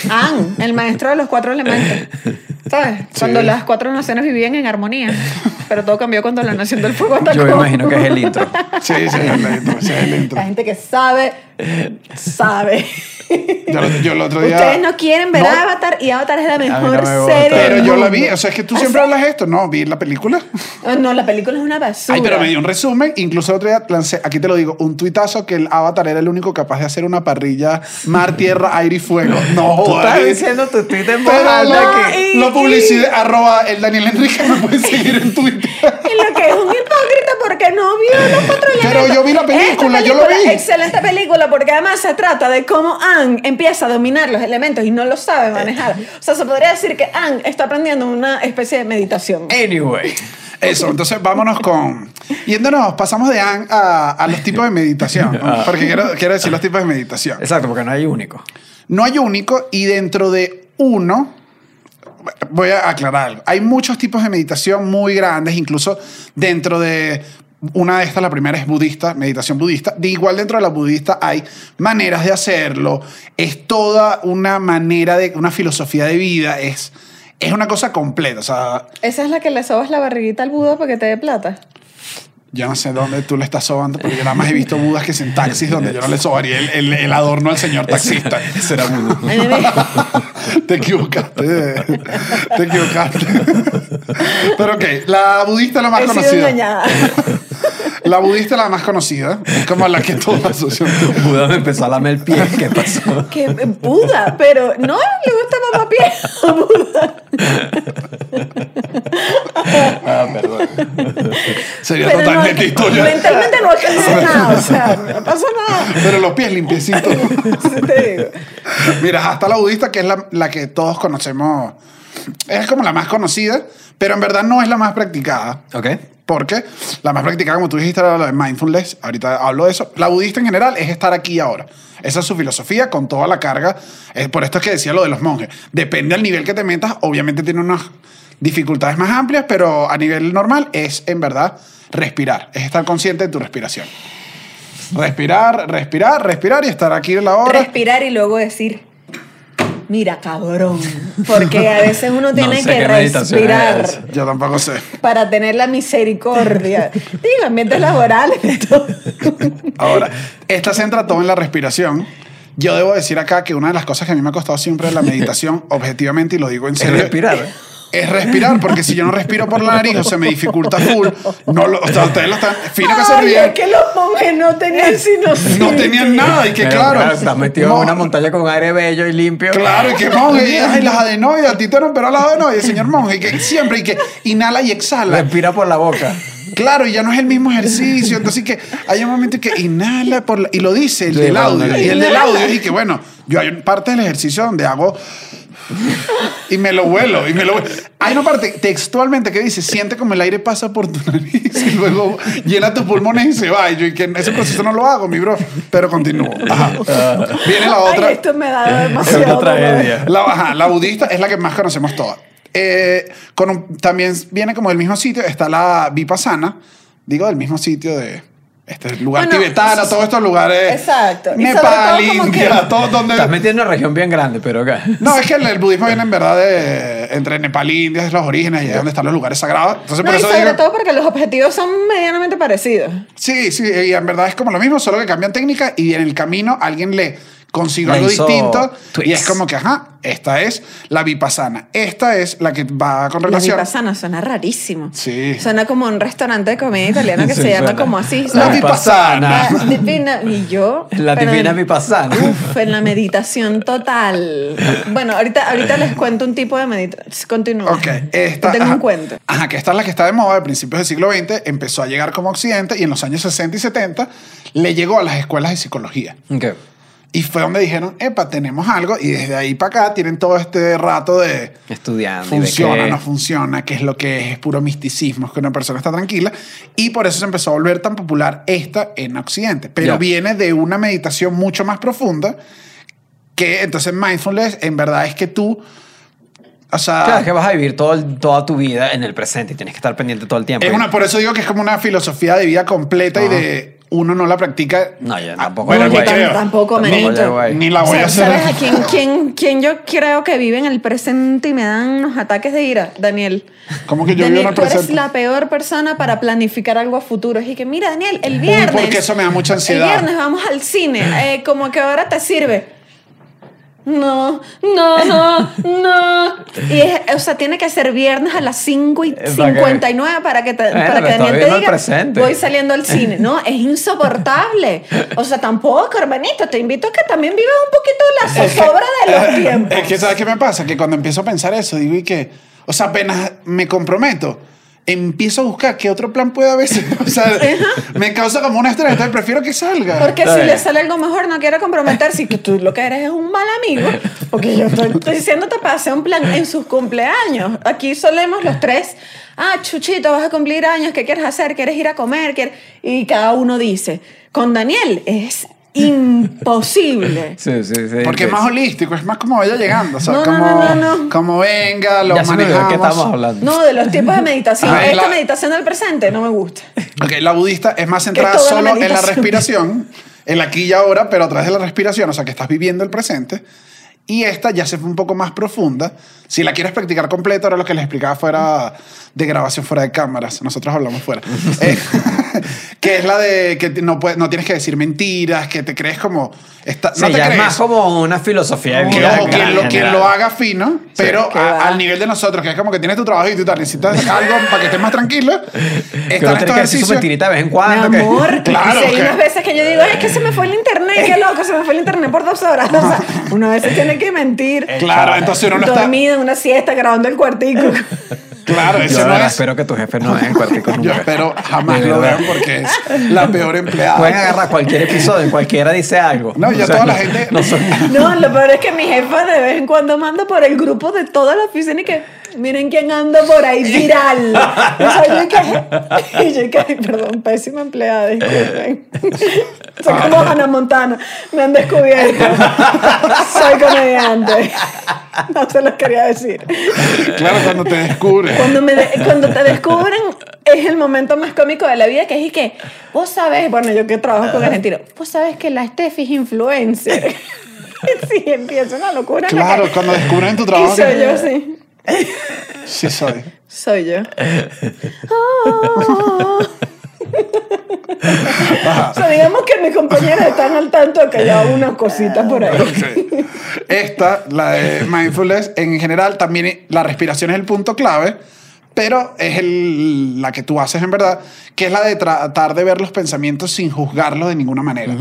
C: An, el maestro de los cuatro elementos. ¿Sabes? Cuando las cuatro naciones vivían en armonía. Pero todo cambió cuando la nación del fuego atacó.
A: Yo me imagino que es el intro.
B: Sí, sí, es el intro, ese es el intro.
C: La gente que sabe, sabe.
B: Yo, el otro día.
C: Ustedes no quieren ver
B: No,
C: Avatar y Avatar es la
A: no
C: mejor
A: me gusta.
C: serie.
B: Pero yo la vi, o sea, es que tú
C: ¿Ah,
B: siempre hablas esto. No, vi la película.
C: Ah, No, la película es una basura.
B: Ay, pero me dio un resumen. Incluso el otro día lancé, aquí te lo digo, un tuitazo que el Avatar era el único capaz de hacer una parrilla mar, tierra, aire y fuego. No,
A: Tú estás diciendo tu tweet en voz alta que-
B: lo publicidad, arroba el Daniel Enrique me pueden seguir en Twitter.
C: Lo que es un porque no vio los cuatro
B: Pero yo vi la película, yo lo vi.
C: Excelente película porque además se trata de cómo Anne empieza a dominar los elementos y no lo sabe manejar. O sea, se podría decir que Anne está aprendiendo una especie de meditación.
A: Anyway.
B: Eso, entonces vámonos con. Yéndonos, pasamos de Anne a, a los tipos de meditación. ¿no? Porque quiero, quiero decir los tipos de meditación.
A: Exacto, porque no hay único.
B: No hay único y dentro de uno, voy a aclarar algo. Hay muchos tipos de meditación muy grandes, incluso dentro de una de estas, la primera es budista, meditación budista. De igual dentro de la budista hay maneras de hacerlo. Es toda una manera de, una filosofía de vida. Es, es una cosa completa.
C: Esa es la que le sobas la barriguita al Buda para que te dé plata.
B: Yo no sé dónde tú le estás sobando, porque yo nada más he visto budas que es en taxis donde yo no le sobaría el, el- el adorno al señor taxista.
A: Ese era
B: Te equivocaste. Te equivocaste. Pero ok, la budista es la más
C: He sido
B: conocida.
C: engañada.
B: La budista es la más conocida. Es como la que todos asocian.
A: Buda me empezó a lamer el pie. ¿Qué pasó?
C: Que Buda, pero no le gusta mamá pie a Buda.
A: Ah, perdón.
B: Sería
C: Pero no,
B: totalmente historia.
C: mentalmente no alcanza nada, o sea, no pasa nada.
B: Pero los pies limpiecitos.
C: Sí te digo.
B: Mira, hasta la budista, que es la, la que todos conocemos. Es como la más conocida, pero en verdad no es la más practicada.
A: Ok.
B: Porque la más practicada, como tú dijiste, era la mindfulness. Ahorita hablo de eso. La budista en general es estar aquí ahora. Esa es su filosofía con toda la carga. Es por esto es que decía lo de los monjes. Depende del nivel que te metas. Obviamente tiene unas dificultades más amplias, pero a nivel normal es en verdad respirar. Es estar consciente de tu respiración. Respirar, respirar, respirar y estar aquí en la hora.
C: Respirar y luego decir, mira, cabrón. Porque a veces uno tiene
A: sé
C: que
A: es
C: respirar.
B: Yo tampoco sé.
C: para tener la misericordia. Digo, ambientes laborales, todo.
B: Ahora, esta se entra todo en la respiración. Yo debo decir acá que una de las cosas que a mí me ha costado siempre en la meditación, objetivamente, y lo digo en
A: Es
B: serio,
A: respirar.
B: es respirar, porque si yo no respiro por la nariz o se me dificulta full, no lo, o sea, ustedes lo están, fina que se ríen,
C: es que los monjes no tenían sino
B: no tenían nada, y que
A: Pero,
B: claro,
A: Estás metido
B: no,
A: en una montaña con aire bello y limpio.
B: Claro, y que monje, y ay, las adenoides, a ti te pero las adenoides, señor monje, y que siempre, y que inhala y exhala.
A: Respira por la boca.
B: Claro, y ya no es el mismo ejercicio. Entonces, que hay un momento que inhala por la- y lo dice el
A: Sí,
B: del audio.
A: no,
B: Y el del audio, y que bueno, yo hay parte del ejercicio donde hago y me lo vuelo. Y me lo vuelo. Hay una parte textualmente que dice: siente como el aire pasa por tu nariz y luego llena tus pulmones y se va. Y yo, y que ese proceso no lo hago, mi bro, pero continúo. Ajá. Viene la otra.
C: Ay, esto me da demasiado
A: tragedia.
B: La, ajá, la budista es la que más conocemos todas. Eh, con un- también viene como del mismo sitio, está la vipassana, digo del mismo sitio de este lugar
C: Bueno,
B: tibetano, todos estos lugares.
C: Exacto.
B: Nepal,
C: todo
B: India,
C: que-
B: todos donde.
A: Estás metiendo en una región bien grande, pero acá.
B: No, es que el, el budismo viene en verdad de, entre Nepal e India, es los orígenes y es donde están los lugares sagrados. Entonces,
C: No,
B: por
C: y
B: eso
C: sobre
B: digo,
C: todo porque los objetivos son medianamente parecidos.
B: Sí, sí, y en verdad es como lo mismo, solo que cambian técnica y en el camino alguien le consigo
A: Le
B: algo distinto y
A: tweaks.
B: es como que, ajá, esta es la vipassana. Esta es la que va con
C: La
B: relación.
C: vipassana suena rarísimo.
B: Sí.
C: Suena como un restaurante de comida italiana que
A: Sí,
C: se llama
A: suena.
C: como así.
B: La vipassana.
C: La divina- Y yo.
A: La divina
C: en-
A: vipassana.
C: Uf, en la meditación total. Bueno, ahorita, ahorita les cuento un tipo de meditación. Continúa.
B: Ok, esta.
C: Te tengo
B: ajá,
C: un cuento.
B: Ajá, que esta es la que está de moda a principios del siglo XX, empezó a llegar como Occidente y en los años 60 y 70 le llegó a las escuelas de psicología.
A: Ok.
B: Y fue donde dijeron, epa, tenemos algo. Y desde ahí para acá tienen todo este rato de
A: Estudiando. y de
B: funciona,
A: que-
B: no funciona, qué es lo que es, es puro misticismo, es que una persona está tranquila. Y por eso se empezó a volver tan popular esta en Occidente. Pero viene de una meditación mucho más profunda que entonces mindfulness en verdad es que tú, o sea,
A: Claro, es que vas a vivir todo el- toda tu vida en el presente y tienes que estar pendiente todo el tiempo.
B: es
A: Y-
B: una, por eso digo que es como una filosofía de vida completa y
A: Ajá.
B: de uno no la practica.
A: No, yo
B: Ah,
A: tampoco.
B: bueno,
C: No,
B: yo
C: tampoco,
A: ahí.
B: Ni la voy a
C: ¿Sabes-
B: hacer.
C: ¿Sabes a quién, quién, quién yo creo que vive en el presente y me dan unos ataques de ira? Daniel.
B: ¿Cómo que yo vivo en
C: Daniel,
B: el
C: tú eres
B: presente?
C: la peor persona para planificar algo a futuro. Y que, mira, Daniel, el
B: Uy,
C: viernes.
B: porque eso me da mucha ansiedad.
C: El viernes vamos al cine. Eh, como que ahora te sirve. No, no, no, no. Y es, o sea, tiene que ser viernes a las 5 y
A: Para que-
C: 59 para que, te-
A: Bueno,
C: para que Daniel te diga,
A: presente.
C: voy saliendo al cine. No, es insoportable. O sea, tampoco, hermanito, te invito a que también vivas un poquito la zozobra de los tiempos.
B: Es que, ¿sabes qué me pasa? Que cuando empiezo a pensar eso, digo, y que, o sea, apenas me comprometo, empiezo a buscar qué otro plan puede haber. O sea, me causa como una estrés, entonces prefiero que salga.
C: Porque si le sale algo mejor, no quiere comprometerse y que tú lo que eres es un mal amigo. Porque yo estoy, estoy diciéndote para hacer un plan en sus cumpleaños. Aquí solemos los tres. Ah, Chuchito, vas a cumplir años. ¿Qué quieres hacer? ¿Quieres ir a comer? ¿Quieres-?" Y cada uno dice. Con Daniel es imposible.
A: Sí, sí, sí.
B: Porque es más holístico, es más como vaya llegando. O sea,
C: No, no,
B: como,
C: no, no, no.
B: como venga, lo
A: Ya
B: manejamos.
A: qué estamos hablando.
C: No, de los tiempos de meditación.
B: Ah, es
C: Esta
B: la-
C: meditación del presente no me gusta.
B: Ok, la budista es más centrada solo en la respiración, el aquí y ahora, pero a través de la respiración, o sea, que estás viviendo el presente. Y esta ya se fue un poco más profunda. Si la quieres practicar completa, ahora lo que les explicaba fuera de grabación fuera de cámaras. Nosotros hablamos fuera. Eh, que es la de que no, puedes, no tienes que decir mentiras, que te crees como... Está,
A: Sí,
B: no te
A: ya es
B: crees.
A: más como una filosofía de
B: Que,
A: vida.
B: ojo,
A: en
B: quien, lo, quien lo haga fino, pero
C: que
B: a- al nivel de nosotros, que es como que tienes tu trabajo y tú tal, necesitas algo para que estés más tranquilo.
A: Que
B: Están estos
A: que
B: ejercicios.
A: mentirita de vez en cuando.
C: Mi
A: que-
C: amor,
B: Claro,
C: y si hay
B: que-
C: unas veces que yo digo, es que se me fue el internet, qué loco, se me fue el internet por dos horas. O sea, uno a veces tiene que mentir.
B: Claro, entonces uno no está...
C: Dormida en una siesta grabando el cuartico.
B: Claro,
A: Yo
B: ese no es...
A: espero que tu jefe no vea en cuartico
B: Yo
A: nunca.
B: espero jamás lo vean porque es la peor empleada.
A: Pueden agarrar cualquier episodio, cualquiera dice algo.
B: No, ya toda la gente-
A: no son-
C: No, lo peor es que mi jefa de vez en cuando manda por el grupo de toda la oficina y que miren quién anda por ahí viral. Y que, y yo y que, perdón, pésima empleada, disculpen. Soy como Hannah Montana, me han descubierto. Soy comediante. No se los quería decir.
B: Claro, cuando te descubres.
C: Cuando, me de- cuando te descubren es el momento más cómico de la vida, que es y que vos sabés, bueno, yo que trabajo con argentinos, vos sabés que la Steffi es influencer. sí, empieza una locura.
B: Claro,
C: que-
B: cuando descubren tu
C: Y
B: trabajo.
C: soy
B: que-
C: yo, sí.
B: Sí, soy.
C: Soy yo. o sea, digamos que mis compañeras están al tanto de que yo hago unas cositas por ahí.
B: Esta, la de mindfulness, en general también la respiración es el punto clave, pero es el- la que tú haces en verdad, que es la de tratar de ver los pensamientos sin juzgarlos de ninguna manera.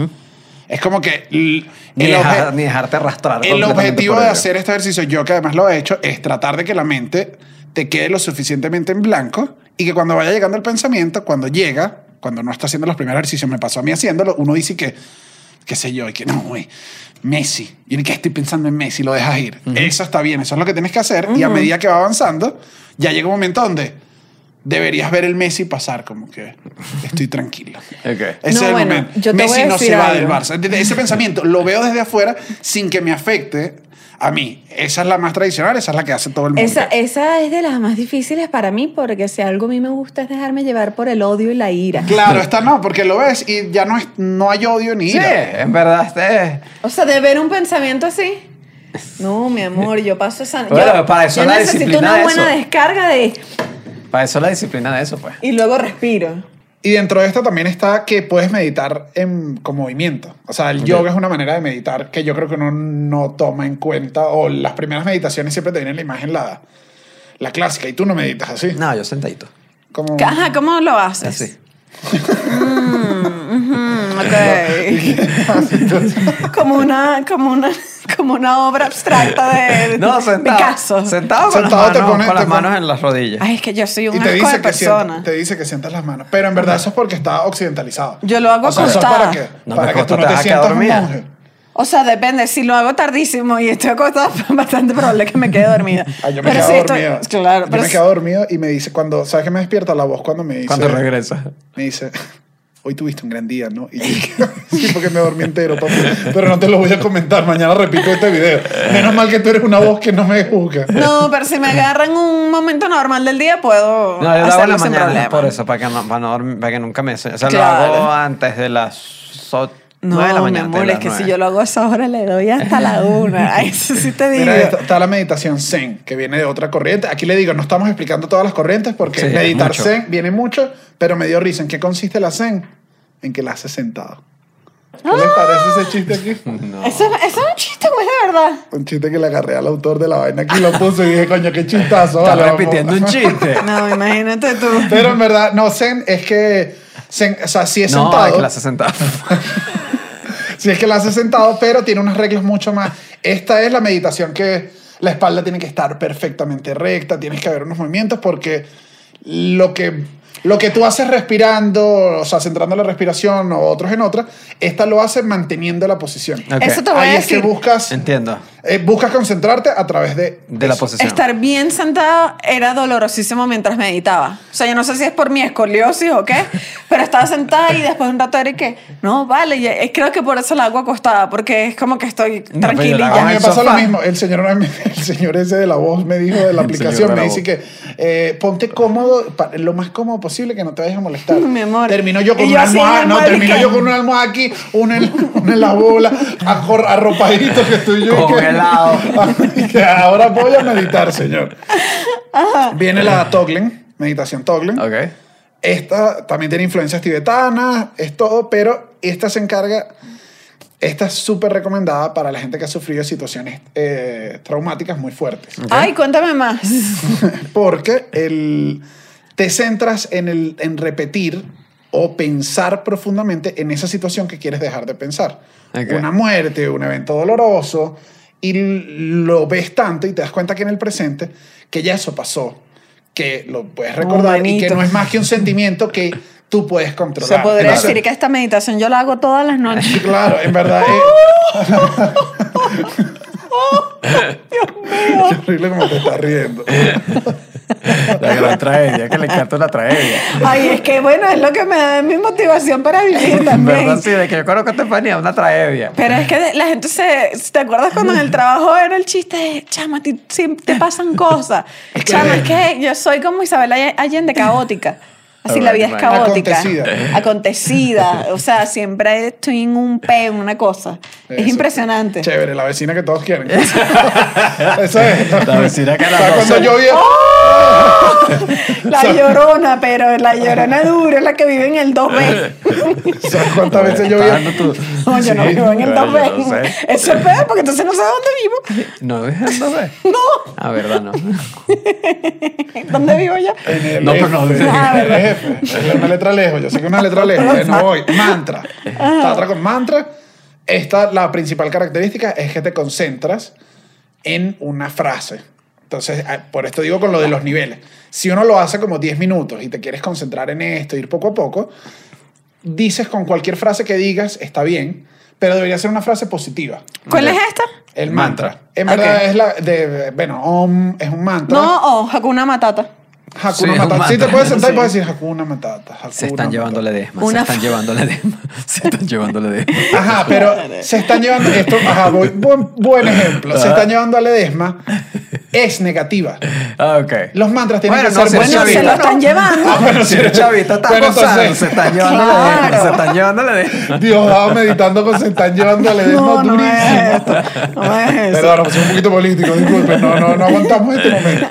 B: Es como que
A: Ni,
B: el,
A: dejar-
B: obje-
A: ni dejarte arrastrar.
B: el objetivo de
A: ello.
B: hacer este ejercicio, yo que además lo he hecho, es tratar de que la mente te quede lo suficientemente en blanco y que cuando vaya llegando el pensamiento, cuando llega, cuando no está haciendo los primeros ejercicios, me pasó a mí haciéndolo, uno dice que, qué sé yo, y que no, güey, Messi, y ni que estoy pensando en Messi, lo dejas ir. Eso está bien, eso es lo que tienes que hacer y a medida que va avanzando, ya llega un momento donde deberías ver el Messi pasar como que estoy tranquilo.
A: Ok.
B: Ese
C: No,
B: es el
C: bueno,
B: momento.
C: yo te
B: Messi
C: voy a
B: no se va
C: algo.
B: del Barça. Ese pensamiento lo veo desde afuera sin que me afecte a mí. Esa es la más tradicional, esa es la que hace todo el mundo.
C: Esa, esa es de las más difíciles para mí porque si algo a mí me gusta es dejarme llevar por el odio y la ira.
B: Claro, esta no, porque lo ves y ya no, es, no hay odio ni
A: Sí,
B: ira.
A: en verdad. Este,
C: O sea, de ver un pensamiento así. No, mi amor, yo paso esa.
A: Bueno,
C: yo,
A: para eso
C: yo necesito una buena
A: eso.
C: descarga de.
A: Para eso la disciplina de eso, pues.
C: Y luego respiro.
B: Y dentro de esto también está que puedes meditar en, con movimiento. O sea, el yoga es una manera de meditar que yo creo que uno no toma en cuenta. O las primeras meditaciones siempre te viene la imagen, la, la clásica. Y tú no meditas así.
A: No, yo sentadito.
B: Como,
C: Ajá, ¿cómo lo haces?
A: Así.
C: Mm, ok. como una, como una, como una obra abstracta de,
A: No, sentado.
C: Picasso.
A: Sentado con
B: Sentado
A: las
B: te
A: manos,
B: pones-
A: con
B: te
A: las manos
B: pones-
A: en las rodillas.
C: Ay, es que yo soy un
B: y te
C: asco
B: dice,
C: de
B: que sien-
C: persona.
B: te dice que sientas las manos. Pero en verdad eso es porque está occidentalizado.
C: Yo lo hago
B: o sea, eso es
C: acostada.
B: para que,
A: No,
B: para
A: me
B: que tú no
A: te
B: te sientas un monje.
C: O sea, depende. Si lo hago tardísimo y estoy acostada, bastante probable que me quede dormida.
B: Ah, yo me
C: pero
B: quedo
C: si estoy,
B: dormido.
C: claro,
B: yo
C: pero
B: me
C: si-
B: quedo dormido y me dice cuando, ¿sabes qué me despierta la voz cuando me dice?
A: Cuando regresa.
B: Me dice, hoy tuviste un gran día, ¿no? Y yo sí, porque me dormí entero, papi. Pero no te lo voy a comentar, mañana repito este video. Menos mal que tú eres una voz que no me juzga.
C: No, pero si me agarran un momento normal del día, puedo
A: No, yo lo hago en
C: hacerlo
A: la mañana por eso, para que, no, para, no dormir- para que nunca me... O sea,
C: Claro.
A: lo hago antes de las so-
C: No,
A: de la
C: mi
A: mañana. antes
C: amor,
A: de
C: es que si yo lo hago a esa hora, le doy hasta la una. Ay, eso sí te digo.
B: Mira, está la meditación Zen, que viene de otra corriente. Aquí le digo, no estamos explicando todas las corrientes porque
A: Sí,
B: meditar
A: mucho.
B: Zen viene mucho, pero me dio risa. ¿En qué consiste la Zen? En que la haces sentado. ¿Qué les parece ese chiste aquí?
A: No.
C: Eso, eso es un chiste, güey, de verdad.
B: Un chiste que le agarré al autor de la vaina aquí, lo puse y dije, coño, qué chistazo.
A: Estás
B: vale, vamos.
A: repitiendo un chiste.
C: No, imagínate tú.
B: Pero en verdad, no, Zen es que, Zen, o sea, sí es
A: no,
B: sentado.
A: es que la hace sentado.
B: Sí es que la hace sentado, pero tiene unas reglas mucho más. Esta es la meditación que la espalda tiene que estar perfectamente recta, tienes que haber unos movimientos porque lo que, lo que tú haces respirando, o sea, centrando la respiración o otros en otra, esta lo hace manteniendo la posición.
C: Eso te voy
B: Ahí
C: a
B: es que
C: decir.
B: buscas,
A: Entiendo.
B: Eh, buscas concentrarte a través de,
A: De la posición.
C: Estar bien sentada era dolorosísimo mientras meditaba. O sea, yo no sé si es por mi escoliosis o qué, pero estaba sentada y después de un rato era y que, no, vale, y, eh, creo que por eso la hago acostada, porque es como que estoy
A: No,
B: A mí me
A: el
B: pasa lo mismo. El señor, el señor ese de la voz me dijo de la aplicación, me
A: la
B: dice
A: voz.
B: que eh, ponte cómodo, lo más cómodo posible, que no te vayas a molestar.
C: Mi amor.
B: Termino yo con
C: Y
B: una
C: yo
B: almohada,
C: la
B: no, termino
C: ¿y
B: yo con una almohada aquí, una en, una en la bola, arropadito que estoy yo. ahora voy a meditar, señor. Viene la Toglen, meditación Toglen.
A: Ok.
B: Esta también tiene influencias tibetanas, es todo, pero esta se encarga, esta es súper recomendada para la gente que ha sufrido situaciones eh, traumáticas muy fuertes.
C: Ay, cuéntame más.
B: Porque el, te centras en, el, en repetir o pensar profundamente en esa situación que quieres dejar de pensar.
A: Ok.
B: Una muerte, un evento doloroso, y lo ves tanto y te das cuenta que en el presente, que ya eso pasó, que lo puedes recordar y que no es más que un sentimiento que tú puedes
C: Se
B: controlar.
C: podría
B: Entonces,
C: decir que esta meditación yo la hago todas las noches.
B: Claro, en verdad. eh, Qué horrible como te estás riendo.
A: La gran tragedia, que le encanta la tragedia.
C: Ay, es que bueno, es lo que me da mi motivación para vivir también.
A: verdad, sí, de que yo conozco a Estefanía, una tragedia.
C: Pero es que la gente se... ¿Te acuerdas cuando en el trabajo era el chiste de, chama, sí te pasan cosas? Chama, es que yo soy como Isabel All- Allende, caótica. Así la vida es
A: Right,
C: caótica.
B: Acontecida.
C: Acontecida. O sea, siempre estoy en un pe, en una cosa. Es impresionante.
B: Chévere, la vecina que todos quieren. Eso es.
A: La vecina que a las
B: O sea, cuando
A: 12
B: yo vi...
C: La llorona, pero la llorona dura es la que vive en el 2B.
B: ¿Sabes cuántas veces yo vi?
A: Está dando tu-
C: No, yo no vivo en el
A: bueno,
C: 2B.
A: yo no sé.
C: Eso es peor porque entonces no sé dónde vivo.
A: No, no sé.
C: No.
A: Ah, verdad, no.
C: ¿Dónde vivo yo?
B: En el
A: No, pero no,
B: F,
A: dice-
C: Ah,
B: en el F. Es una letra lejos. Yo sé que es una letra lejos. No voy. Mantra. Está otra con mantra. Esta, la principal característica es que te concentras en una frase. Entonces, ah, por esto digo con lo de los niveles. Si uno lo hace como 10 minutos y te quieres concentrar en esto, ir poco a poco, dices con cualquier frase que digas, está bien, pero debería ser una frase positiva.
C: ¿Cuál es esta?
B: El
A: Mantra.
B: mantra. En verdad
C: Ok.
B: es la de, bueno, Om es un mantra.
C: No, o Hakuna Matata.
B: Hakuna
A: Sí,
B: Matata. Sí, te puedes sentar
A: Sí.
B: y puedes decir Hakuna Matata. Hakuna
A: Se están llevando Ledesma.
C: Una
A: Se están llevando Ledesma. Se están llevando Ledesma.
B: Ajá, pero se están llevando esto, ajá, voy- buen, buen ejemplo. Se están llevando a Ledesma, es negativa.
A: Ah, ok.
B: Los mantras tienen
A: Bueno,
B: que
A: no,
B: ser
C: Bueno, se
A: chavita.
C: lo están llevando.
B: Ah, bueno,
A: Si eres chavita, estás
B: Bueno,
A: gozando.
B: entonces-
A: Se están llevando
C: Claro.
A: Se están llevando.
B: Dios dado meditando con se están llevando a Ledesma
C: No, no
B: durísimo.
C: es esto. No es eso.
B: Perdón, pusimos un poquito político, disculpen, no, no, no aguantamos este momento.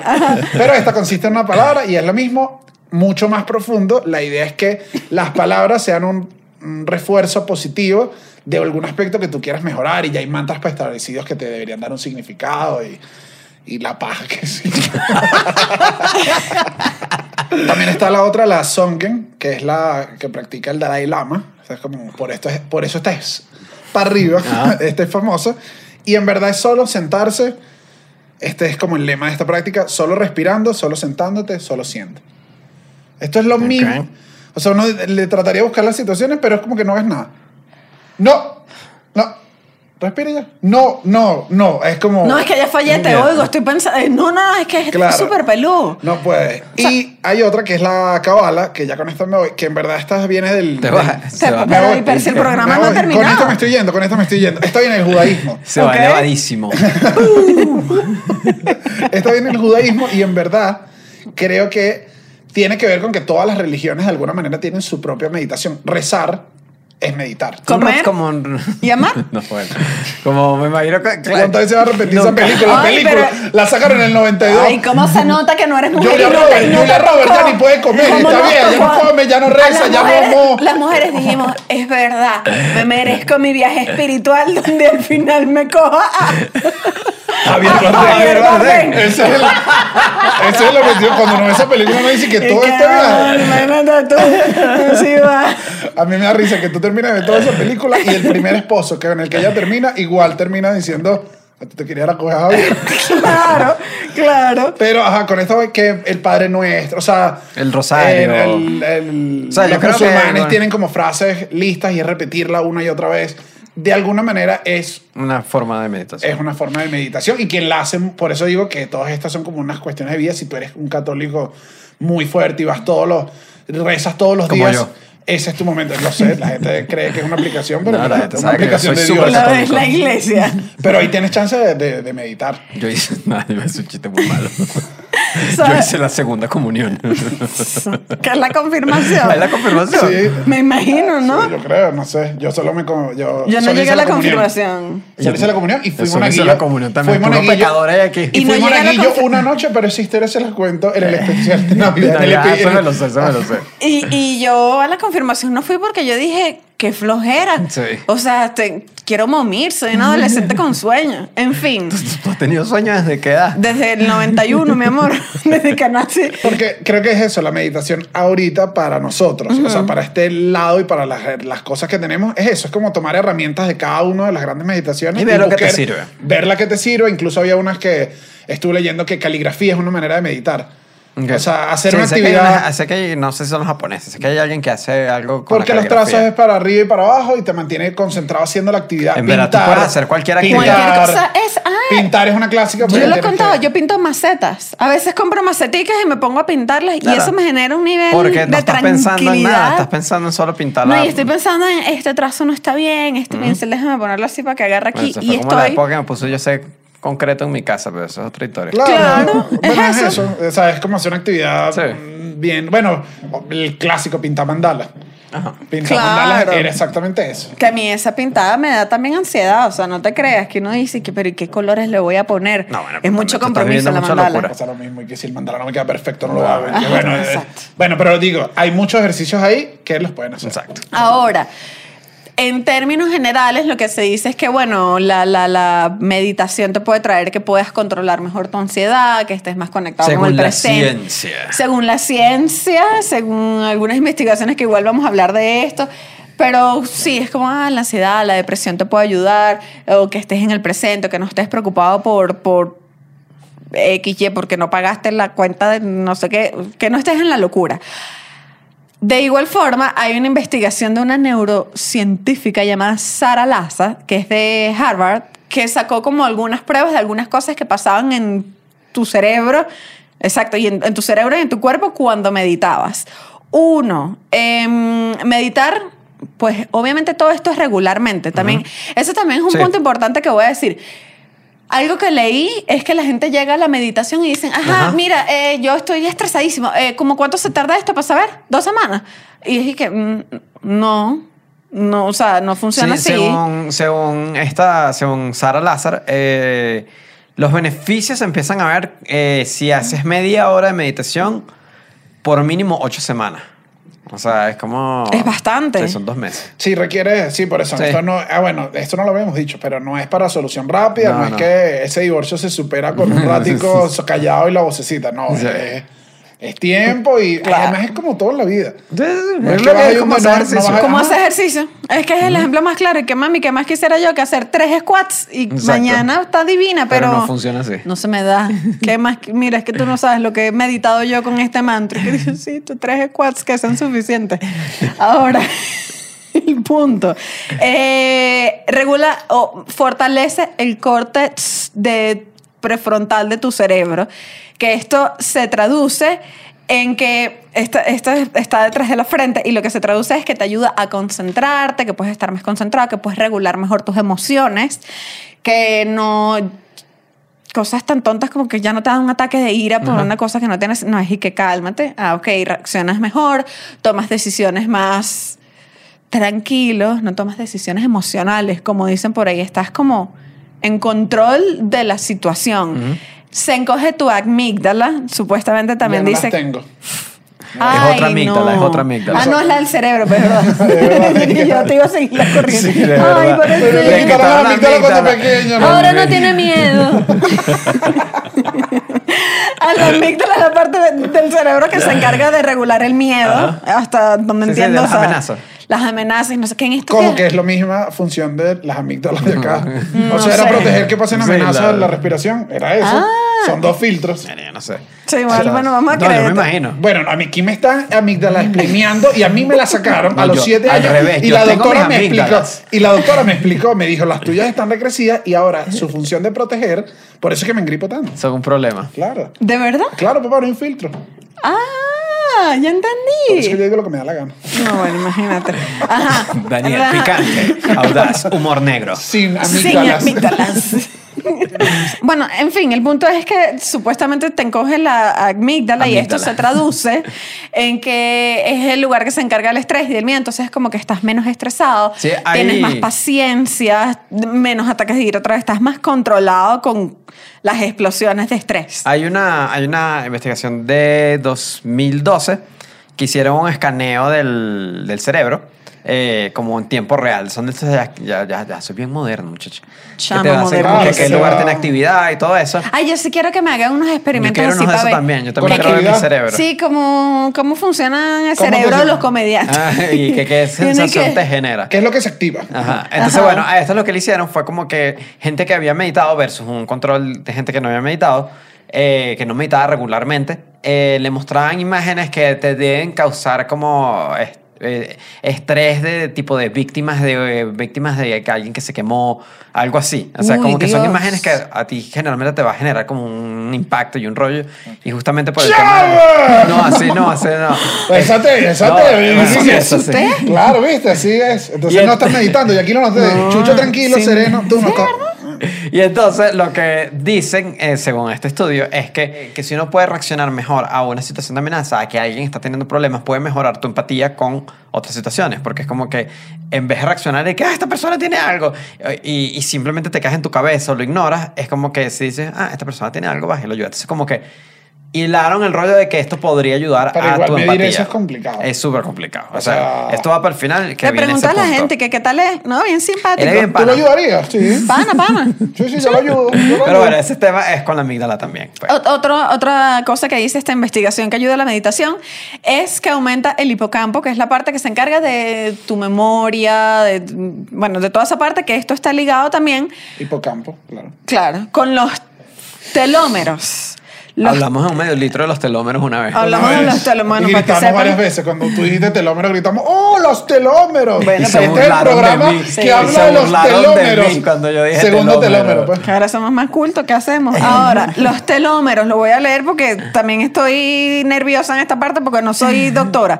B: Pero esta consiste en una palabra y es lo mismo. mucho más profundo, la idea es que las palabras sean un, un refuerzo positivo de algún aspecto que tú quieras mejorar y ya hay mantras preestablecidos que te deberían dar un significado y, y la paja que sí. También está la otra, la Songen, que es la que practica el Dalai Lama. O sea, es como, por, esto es, por eso esta es para arriba,
A: Ah.
B: este es famoso. Y en verdad es solo sentarse. Este es como el lema de esta práctica, solo respirando, solo sentándote, solo siendo. Esto es lo mismo. O sea, uno le trataría de buscar las situaciones, pero es como que no ves nada. No, no. Respira ya. No, no, no. Es como.
C: No, es que ya fallé, te oigo, estoy pensando. eh, No, no, es que es
B: Claro.
C: súper peludo.
B: No puede. Y hay otra que es la cabala, que ya con esta me voy, que en verdad esta viene del.
A: Te
B: del-
A: va, se va,
C: Pero,
B: me voy.
C: pero si el programa no ha terminado.
B: Con esto me estoy yendo, con esto me estoy yendo. Está bien el judaísmo.
A: se va elevadísimo.
B: Está bien el judaísmo y en verdad creo que tiene que ver con que todas las religiones de alguna manera tienen su propia meditación. Rezar es meditar.
C: Comer.
A: Como
C: ¿Y amar?
A: No, bueno. Como me imagino que. claro,
B: ¿Cuántas veces va a repetir esa película? La
C: Ay,
B: película
C: pero-
B: la sacaron en el 92.
C: Ay, ¿cómo se nota que no eres mujer?
B: Julia
C: no te-
B: Roberts,
C: no
B: Julia
C: te
B: Roberts ya ni puede comer,
C: ¿Cómo
B: está
C: nos
B: bien, ya no come, ya no reza,
C: las
B: ya
C: mujeres-
B: mamó.
C: Las mujeres dijimos, es verdad, me merezco mi viaje espiritual donde al final me coja.
B: Javier Bardem. Ese es el, ese es el objetivo. Cuando uno ve esa película, uno dice que todo
C: que, sí va.
B: A mí me da risa que tú terminas de toda esa película y el primer esposo que en el que ella termina, igual termina diciendo, "A ti te quería la coger a Javier.
C: Claro, claro.
B: Pero, ajá, con esto que el Padre Nuestro, o sea...
A: El rosario.
B: El, el- el-
A: O sea,
B: los musulmanes
A: bueno.
B: tienen como frases listas y es repetirla una y otra vez. De alguna manera es,
A: Una forma de meditación.
B: es una forma de meditación y quien la hacen, por eso digo que todas estas son como unas cuestiones de vida. Si tú eres un católico muy fuerte y vas todos los, rezas todos los
A: Como
B: días,
A: yo.
B: Ese es tu momento. Lo sé, la gente cree que es una aplicación, pero
A: No,
B: no,
A: la gente
B: es una
A: yo
B: aplicación de Dios.
A: súper
C: La, iglesia.
B: Pero ahí tienes chance de, de- de meditar.
A: Yo hice. No, a decir un chiste muy malo. Yo hice la segunda comunión.
C: Que es la confirmación.
A: ¿Es la confirmación?
B: Sí.
C: Me imagino, ¿no?
B: Sí, yo creo, no sé. Yo solo me... Yo,
C: Yo no
B: solo
C: llegué
B: hice
C: a la confirmación.
B: Solo hice la comunión y fui
A: hice
B: monaguillo.
A: la comunión también.
B: Fui monaguillo.
A: pecador hay aquí.
B: Y,
C: Y no
B: fui monaguillo una noche, pero esa historia se las cuento en el especial de Navidad. epi-
A: eso me lo sé, eso me lo sé.
C: Y, y yo a la confirmación no fui porque yo dije, qué flojera.
A: Sí.
C: O sea, te- quiero momir, soy una adolescente con sueños. En fin,
A: ¿Tú has tenido sueños desde qué edad?
C: desde el 91, mi amor, desde que nací.
B: Porque creo que es eso, la meditación ahorita para nosotros, o sea, para este lado y para las, las cosas que tenemos, es eso, es como tomar herramientas de cada una de las grandes meditaciones
A: Y ver lo que te sirve.
B: Ver la que te sirve, incluso había unas que estuve leyendo que caligrafía es una manera de meditar. O sea, hacer
A: Sí,
B: una
A: que
B: actividad...
A: una- sé que hay- no sé si son los japoneses, sé que hay alguien que hace algo con
B: Porque
A: la
B: los trazos es para arriba y para abajo y te mantiene concentrado haciendo la actividad.
A: En verdad, tú puedes hacer cualquier actividad.
C: Cualquier cosa es- ah.
B: pintar es una clásica.
C: Yo lo he contado,
B: que-
C: yo pinto macetas. A veces compro maceticas y me pongo a pintarlas
A: Claro.
C: y eso me genera un nivel
A: Porque no
C: de
A: estás pensando en nada,
C: tranquilidad.
A: estás pensando en solo pintar
C: No,
A: la-
C: y estoy pensando en este trazo no está bien, este pincel déjame ponerlo así para que agarre aquí. y
A: fue como la
C: estoy.
A: época que me puse yo sé concreto en mi casa, pero eso es otra historia.
B: Claro,
C: Claro,
B: bueno,
C: es
B: es
C: eso.
B: eso. O sea, es como hacer una actividad
A: Sí.
B: bien. Bueno, el clásico pintar mandala.
A: Ajá.
B: Pintar
C: Claro.
B: mandala era exactamente eso.
C: Que a mí esa pintada me da también ansiedad, o sea, no te creas que uno dice que, pero ¿y qué colores le voy a poner?
A: No, bueno,
C: es mucho compromiso la mandala.
A: locura.
B: Pasa lo mismo y que si el mandala no me queda perfecto, no lo voy a ver. Bueno, eh,
C: exacto.
B: bueno, pero digo, hay muchos ejercicios ahí que los pueden hacer.
A: Exacto.
C: Ahora, en términos generales, lo que se dice es que, bueno, la, la, la meditación te puede traer que puedas controlar mejor tu ansiedad, que estés más conectado con
A: Según
C: el
A: la
C: presente.
A: ciencia.
C: Según la ciencia, según algunas investigaciones que igual vamos a hablar de esto. Pero sí, es como ah, la ansiedad, la depresión te puede ayudar, o que estés en el presente, o que no estés preocupado por, por XY, porque no pagaste la cuenta de no sé qué, que no estés en la locura. De igual forma, hay una investigación de una neurocientífica llamada Sara Laza, que es de Harvard, que sacó como algunas pruebas de algunas cosas que pasaban en tu cerebro, exacto, y en, en tu cerebro y en tu cuerpo cuando meditabas. Uno, em, meditar, pues obviamente todo esto es regularmente también. Eso también es un
A: Sí.
C: punto importante que voy a decir. Algo que leí es que la gente llega a la meditación y dicen, ajá,
A: Ajá.
C: mira, eh, yo estoy estresadísimo. Eh, ¿Cómo cuánto se tarda esto para saber? ¿Dos semanas? Y dije que mm, no, no, o sea, no funciona
A: Sí,
C: así.
A: Según, según, esta, según Sara Lázaro, eh, los beneficios se empiezan a ver eh, si haces media hora de meditación por mínimo ocho semanas. O sea, es como...
C: Es bastante.
A: Sí, son dos meses.
B: Sí, requiere, sí, por eso.
A: Sí.
B: Esto no, ah, bueno, esto no lo habíamos dicho, pero no es para solución rápida, no,
A: No,
B: es
A: no.
B: que ese divorcio se supera con un ratico callado y la vocecita, no,
A: Sí.
B: es, es tiempo y
C: Claro.
B: además es como todo en la vida. Es que vas a ir
A: como
B: donde
A: hacer ejercicio.
C: ¿Cómo? Es que es el ejemplo más claro. Y que mami, que más quisiera yo que hacer tres squats y
A: Exacto.
C: mañana está divina, pero,
A: Pero no funciona así.
C: No se me da. ¿Qué más? Mira, es que tú no sabes lo que he meditado yo con este mantra. Que digo, sí, tú tres squats que son suficientes. Ahora, el punto. Eh, regula o fortalece el córtex de prefrontal de tu cerebro, que esto se traduce en que esta, esta está detrás de la frente y lo que se traduce es que te ayuda a concentrarte, que puedes estar más concentrado, que puedes regular mejor tus emociones, que no cosas tan tontas como que ya no te da un ataque de ira por una cosa que no tienes, no es y que cálmate, ah, ok, reaccionas mejor, tomas decisiones más tranquilos, no tomas decisiones emocionales, como dicen por ahí, estás como en control de la situación. Se encoge tu amígdala, supuestamente también
B: Ya no
C: dice...
B: las tengo.
C: Ay,
A: otra amígdala,
C: no.
A: es otra amígdala.
C: Ah, no, es la del cerebro, ¿verdad? Y yo te iba a seguir la corriente.
A: Sí,
C: Ay, por
B: Pero
C: eso.
B: quitaron la
A: la
B: amígdala cuando
A: amígdala.
B: pequeño. ¿no?
C: Ahora no tiene miedo. A la amígdala es la parte de- del cerebro que se encarga de regular el miedo,
A: Ajá.
C: hasta donde
A: Sí, sí,
C: entiendo.
A: las
C: o sea,
A: amenazas.
C: Las amenazas, y no sé qué en esto.
B: Como que es la misma función de las amígdalas de acá.
C: No
B: o sea, era
C: sé.
B: proteger que pasen
A: Sí,
B: amenazas
A: la-
B: en la respiración. Era eso.
C: Ah.
B: Son dos filtros.
A: No sé.
C: Sí, bueno, bueno, vamos a
A: No, yo
C: creer.
A: me imagino.
B: Bueno, a mí aquí me están amígdalas explayando y a mí me la sacaron a los
A: yo-
B: siete
A: al
B: años.
A: revés,
B: y
A: yo
B: la
A: tengo
B: doctora
A: mis
B: me explicó.
A: amígdalas.
B: Y la doctora me explicó, me dijo, las tuyas están recrecidas y ahora su función de proteger, por eso es que me engripo tanto.
A: Son un problema.
B: Claro.
C: ¿De verdad?
B: Claro, papá, no hay filtro.
C: Ah, ya
B: Por eso que
C: entendí.
B: yo digo lo que me da la gana.
C: No, bueno, imagínate. Ajá.
A: Daniel,
C: Ajá.
A: picante, audaz, humor negro.
B: Sin
C: Sin
B: amígdalas.
C: bueno, en fin, el punto es que supuestamente te encoge la amígdala, y esto se traduce en que es el lugar que se encarga del estrés y del miedo. Entonces es como que estás menos estresado,
A: Sí,
C: tienes más paciencia, menos ataques de ira, otra vez estás más controlado con las explosiones de estrés.
A: Hay una, hay una investigación de 2012 que hicieron un escaneo del, del cerebro eh, como en tiempo real. Son de estos, ya, ya, ya, ya soy bien moderno, muchacho.
C: Chamo
A: que te hacen
C: moderno.
A: como que qué
B: sí,
A: lugar
B: va.
A: tiene actividad y todo eso.
C: Ay, yo sí quiero que me hagan unos
A: Yo
C: experimentos
A: quiero
C: así
A: unos de
C: para
A: eso
C: ver.
A: también. Yo también
B: Con
A: quiero ver mi
B: actividad.
A: cerebro.
C: Sí, como cómo funciona el
B: ¿Cómo
C: cerebro de los comediantes.
A: Ah, y que qué
C: Tiene
A: sensación
C: que-
A: te genera.
B: ¿Qué es lo que se activa?
A: Ajá. Entonces,
C: Ajá.
A: bueno, a esto lo que le hicieron fue como que gente que había meditado versus un control de gente que no había meditado, eh, que no meditaba regularmente, eh, le mostraban imágenes que te deben causar como eh, eh, estrés de tipo de víctimas de eh, víctimas de que alguien que se quemó, algo así. O sea,
C: Uy,
A: como que son
C: Dios.
A: imágenes que a ti generalmente te va a generar como un impacto y un rollo. Y justamente por el tema... de- No, así no, así no.
B: Pues esa te, esa
A: No,
B: te,
A: bueno,
B: sí,
A: eso sí.
B: Claro, viste, así es. Entonces
A: Y
B: no estás meditando y aquí no noté.
C: No,
B: Chucho tranquilo,
C: sí.
B: sereno. Tú no estás.
A: Y entonces lo que dicen, eh, según este estudio, es que, que si uno puede reaccionar mejor a una situación de amenaza, a que alguien está teniendo problemas, puede mejorar tu empatía con otras situaciones. Porque es como que en vez de reaccionar y que "Ah, esta persona tiene algo y, y simplemente te caes en tu cabeza o lo ignoras, es como que si dices, ah, esta persona tiene algo, vas y lo ayudas. Entonces, como que hilaron el rollo de que esto podría ayudar
B: Pero
A: a
B: igual
A: tu
B: medir
A: empatía.
B: eso es complicado.
A: Es súper complicado. O,
B: O
A: sea,
B: sea,
A: esto va para el final. Que
C: Le
A: ese
C: a la
A: punto.
C: gente que qué tal es, ¿no? Bien simpático.
A: Bien
B: ¿Tú lo
A: pana.
B: ayudarías? Sí.
C: Pana, pana.
B: Sí, sí, yo lo ayudo. yo lo
A: Pero
B: ayudo.
A: bueno, ese tema es con la amígdala también. pues.
C: Ot- Otro, otra cosa que dice esta investigación que ayuda a la meditación es que aumenta el hipocampo, que es la parte que se encarga de tu memoria, de, bueno, de toda esa parte, que esto está ligado también,
B: Hipocampo, claro.
C: claro, con los telómeros. Los-
A: Hablamos en un medio litro de los telómeros una vez.
C: Hablamos
B: Una
C: de los telómeros,
B: Y
C: para que
B: gritamos varias veces. Cuando tú dijiste telómero, gritamos, ¡Oh, los telómeros!
C: Bueno,
B: este es el
A: de
B: programa
A: mí.
B: que
A: Sí.
B: habla de los
A: de
B: telómeros.
A: mí cuando yo dije
B: Segundo
A: telómero.
B: telómero, pues.
C: Que ahora somos más cultos, ¿qué hacemos? Ahora, los telómeros, lo voy a leer porque también estoy nerviosa en esta parte porque no soy doctora.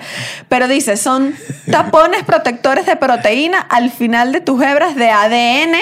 C: Pero dice, son tapones protectores de proteína al final de tus hebras de ADN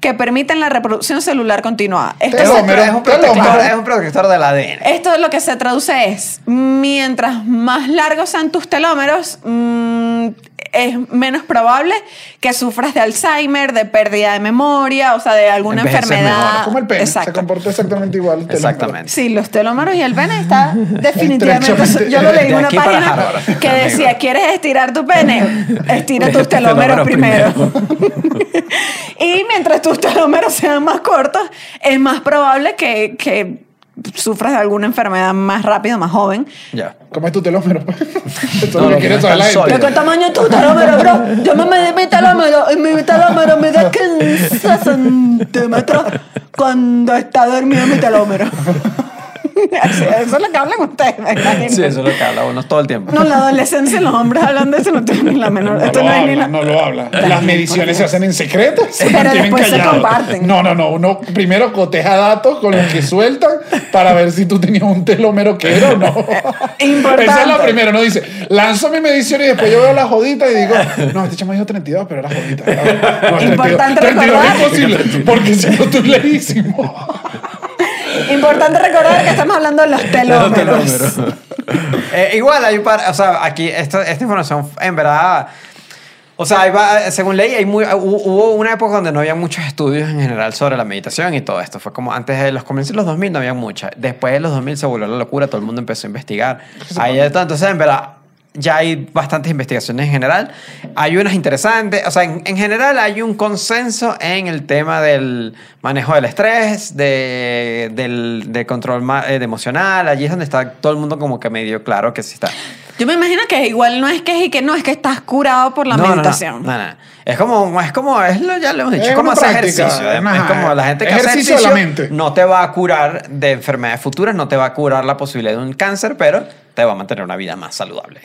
C: que permiten la reproducción celular continuada. Esto,
B: Telómero,
A: es un protector,
B: telómero.
A: es un protector del ADN.
C: Esto lo que se traduce es, mientras más largos sean tus telómeros, mm, es menos probable que sufras de Alzheimer, de pérdida de memoria, o sea, de alguna
A: Envejeces
C: enfermedad.
A: mejor.
B: Como el pene,
C: Exacto.
B: se comporta exactamente igual.
A: Exactamente.
C: Sí, los telómeros y el pene está definitivamente. Yo lo leí en una página que
A: amigo.
C: decía: ¿Quieres estirar tu pene? Estira tus telómeros
A: telómeros
C: primero. y mientras tus telómeros sean más cortos, es más probable que, que sufras de alguna enfermedad más rápido, más joven.
A: Ya.
B: ¿Cómo es tu telómero? pues? Eso
A: No,
B: lo
A: no,
B: que quiere
A: no,
B: saber la
A: tan
B: gente.
A: sólido.
C: ¿De qué tamaño es tu telómero, bro? Yo me medí mi telómero y mi telómero mide 15 centímetros cuando está dormido mi telómero. Eso es lo que hablan ustedes.
A: Sí, eso es lo que habla uno todo el tiempo.
C: No, la adolescencia, los hombres hablan de eso, no tienen la menor.
B: No
C: esto
B: lo
C: no es ni
B: habla,
C: la-
B: no lo habla. Las mediciones se hacen en secreto. Se
C: Pero después se comparten.
B: No, no, no. Uno primero coteja datos con los que sueltan para ver si tú tenías un telómero que era o no.
C: Importante.
B: Esa es la primera. Uno dice, lanzo mi medición y después yo veo la jodita y digo, no, este chamo dijo 32, pero era jodita. Era- no,
C: Importante
B: 32
C: recordar.
B: es imposible, porque si no tú leísimo.
C: Importante recordar que estamos hablando de los telómeros.
A: Eh, igual hay un par, o sea, aquí esta, esta información en verdad, o sea, va- según ley, hay muy, hu- hubo una época donde no había muchos estudios en general sobre la meditación y todo esto. Fue como antes de los comienzos de los 2000 no había muchas. Después de los 2000 se volvió la locura, todo el mundo empezó a investigar. Ahí todo. Entonces, en verdad, ya hay bastantes investigaciones en general. Hay unas interesantes. O sea, en, en general hay un consenso en el tema del manejo del estrés, de, del, de control eh, de emocional. Allí es donde está todo el mundo como que medio claro que sí está.
C: Yo me imagino que igual no es que es que no es que estás curado por la
A: No, no, no,
C: meditación.
A: No, no. Es como, es como, es lo, ya lo hemos dicho,
B: Es
A: como hacer
B: práctica,
A: ejercicio. Es, es como la gente que
B: Ejercicio
A: hace
B: de la
A: ejercicio
B: mente.
A: no te va a curar de enfermedades futuras, no te va a curar la posibilidad de un cáncer, pero te va a mantener una vida más saludable.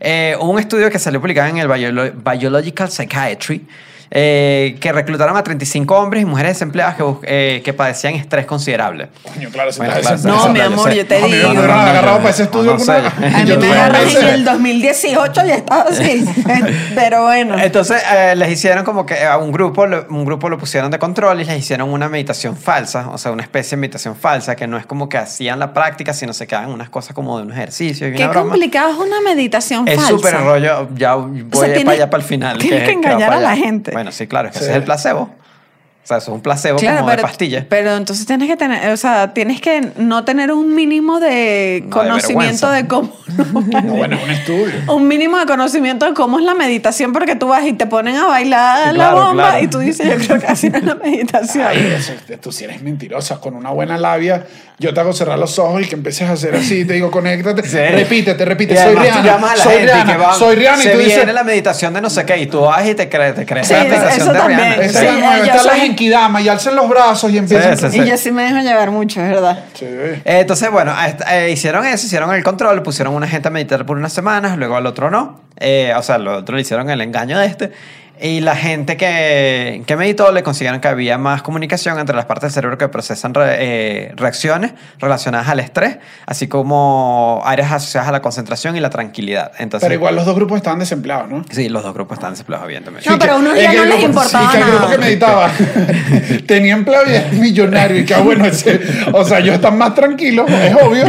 A: Eh, un estudio que salió publicado en el Biolo- Biological Psychiatry eh, que reclutaron a 35 hombres y mujeres desempleadas que, bus- eh, que padecían estrés considerable.
B: Coño, claro, si
A: Bueno,
B: estás
A: claro,
C: No, mi
A: claro,
C: amor, yo te
B: No,
C: digo.
B: hubieran agarrado para ese
A: no,
B: estudio
A: no
B: alguna-
C: A mí
B: Yo
C: me
B: tuve
C: agarran en el 2018 y estaba así. Pero bueno.
A: Entonces eh, les hicieron como que a un grupo, lo- un grupo lo pusieron de control y les hicieron una meditación falsa, o sea, una especie de meditación falsa que no es como que hacían la práctica, sino se quedaban unas cosas como de un ejercicio y
C: Qué
A: una broma.
C: complicado es una meditación
A: Es
C: falsa.
A: súper rollo, ya voy
C: tienes-
A: para allá para el final.
C: tienes que engañar a la gente.
A: Bueno, sí, claro, es que
B: Sí.
A: ese es el placebo. O sea, eso es un placebo
C: Claro,
A: como
C: pero,
A: de pastilla.
C: pero entonces tienes que tener, o sea, tienes que no tener un mínimo de
A: No, de
C: conocimiento de,
A: vergüenza.
C: cómo.
B: No, bueno, es un estudio.
C: un mínimo de conocimiento de cómo es la meditación, porque tú vas y te ponen a bailar
A: Sí,
C: la
A: claro,
C: bomba
A: claro.
C: y tú dices, yo creo que así no es la meditación.
B: Ay, eso, tú si eres mentirosa, con una buena labia, yo te hago cerrar los ojos y que empieces a hacer así, te digo, conéctate,
A: Sí.
B: repítete, repite, soy Rihanna,
A: llamas a la
B: soy
A: gente y
B: Rihanna,
A: que va,
B: soy Rihanna,
A: se
B: y tú
A: viene
B: dices,
A: la meditación de no sé qué y tú vas y te crees, te crees
C: Sí,
A: la meditación
C: eso
A: de
C: también.
A: Rihanna.
B: esa
C: Sí,
B: es la está la
C: soy-
B: genkidama y alcen los brazos y empiezan.
A: Sí, sí,
C: Y yo sí me dejo llevar mucho, es verdad.
B: Sí.
A: Eh, Entonces, bueno, eh, hicieron eso, hicieron el control, pusieron a una gente a meditar por unas semanas, luego al otro no. Eh, o sea, al otro le hicieron el engaño de este. Y la gente que, que meditó le consiguieron que había más comunicación entre las partes del cerebro que procesan re- eh, reacciones relacionadas al estrés, así como áreas asociadas a la concentración y la tranquilidad. Entonces,
B: Pero igual los dos grupos estaban desempleados, ¿no?
A: sí, los dos grupos están desempleados, evidentemente.
C: No, pero a unos ya no les importaba
B: sí, que el grupo
C: nada.
B: que meditaba tenía empleo y es millonario y que ah, bueno, ese- o sea, ellos están más tranquilos, es obvio.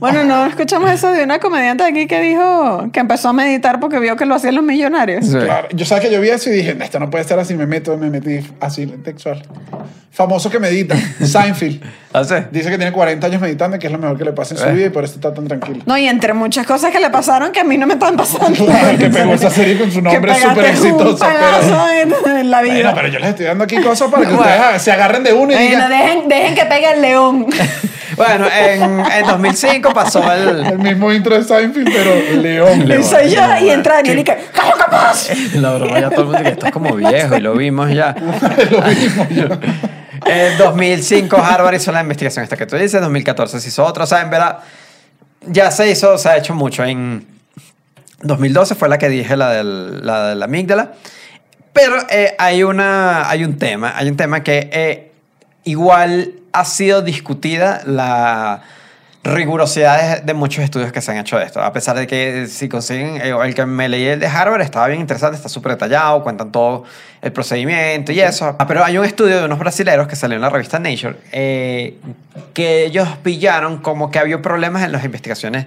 C: Bueno, no escuchamos eso de una comediante aquí que dijo que empezó a meditar porque vio que lo hacían los millonarios.
A: Sí.
B: Claro, yo sabes que yo vi eso y dije, esto no puede estar así, me meto, me metí así textual. Famoso que medita, Seinfeld.
A: ¿Ah, sí?
B: Dice que tiene 40 años meditando, que es lo mejor que le pasa en su
A: Eh.
B: vida y por eso está tan tranquilo.
C: No, y entre muchas cosas que le pasaron que a mí no me están pasando.
B: Claro, que pegó esa serie con su nombre súper
C: pegaste
B: exitosa,
C: Un pedazo en, en la vida.
B: Bueno, pero yo les estoy dando aquí cosas para que
A: Bueno.
B: ustedes se agarren de uno y
C: Bueno,
B: digan
C: dejen, dejen que pegue el león.
A: Bueno, en, en 2005 pasó el...
B: el mismo intro de Seinfeld, pero León.
A: León.
C: Y soy yo y entra Daniel y que ¡Calo capaz!
A: La broma ya todo el mundo que esto es como viejo y lo vimos ya.
B: lo mismo yo.
A: En 2005 Harvard hizo la investigación esta que tú dices, 2014 se hizo otra, verdad ya se hizo, se ha hecho mucho. En 2012 fue la que dije, la, del, de la amígdala. Pero eh, hay, una, hay un tema, hay un tema que eh, igual ha sido discutida la rigurosidad de, de muchos estudios que se han hecho de esto. A pesar de que si consiguen, eh, el que me leí el de Harvard estaba bien interesante, está súper detallado, cuentan todo el procedimiento y eso. Ah, pero hay un estudio de unos brasileros que salió en la revista Nature eh, que ellos pillaron como que había problemas en las investigaciones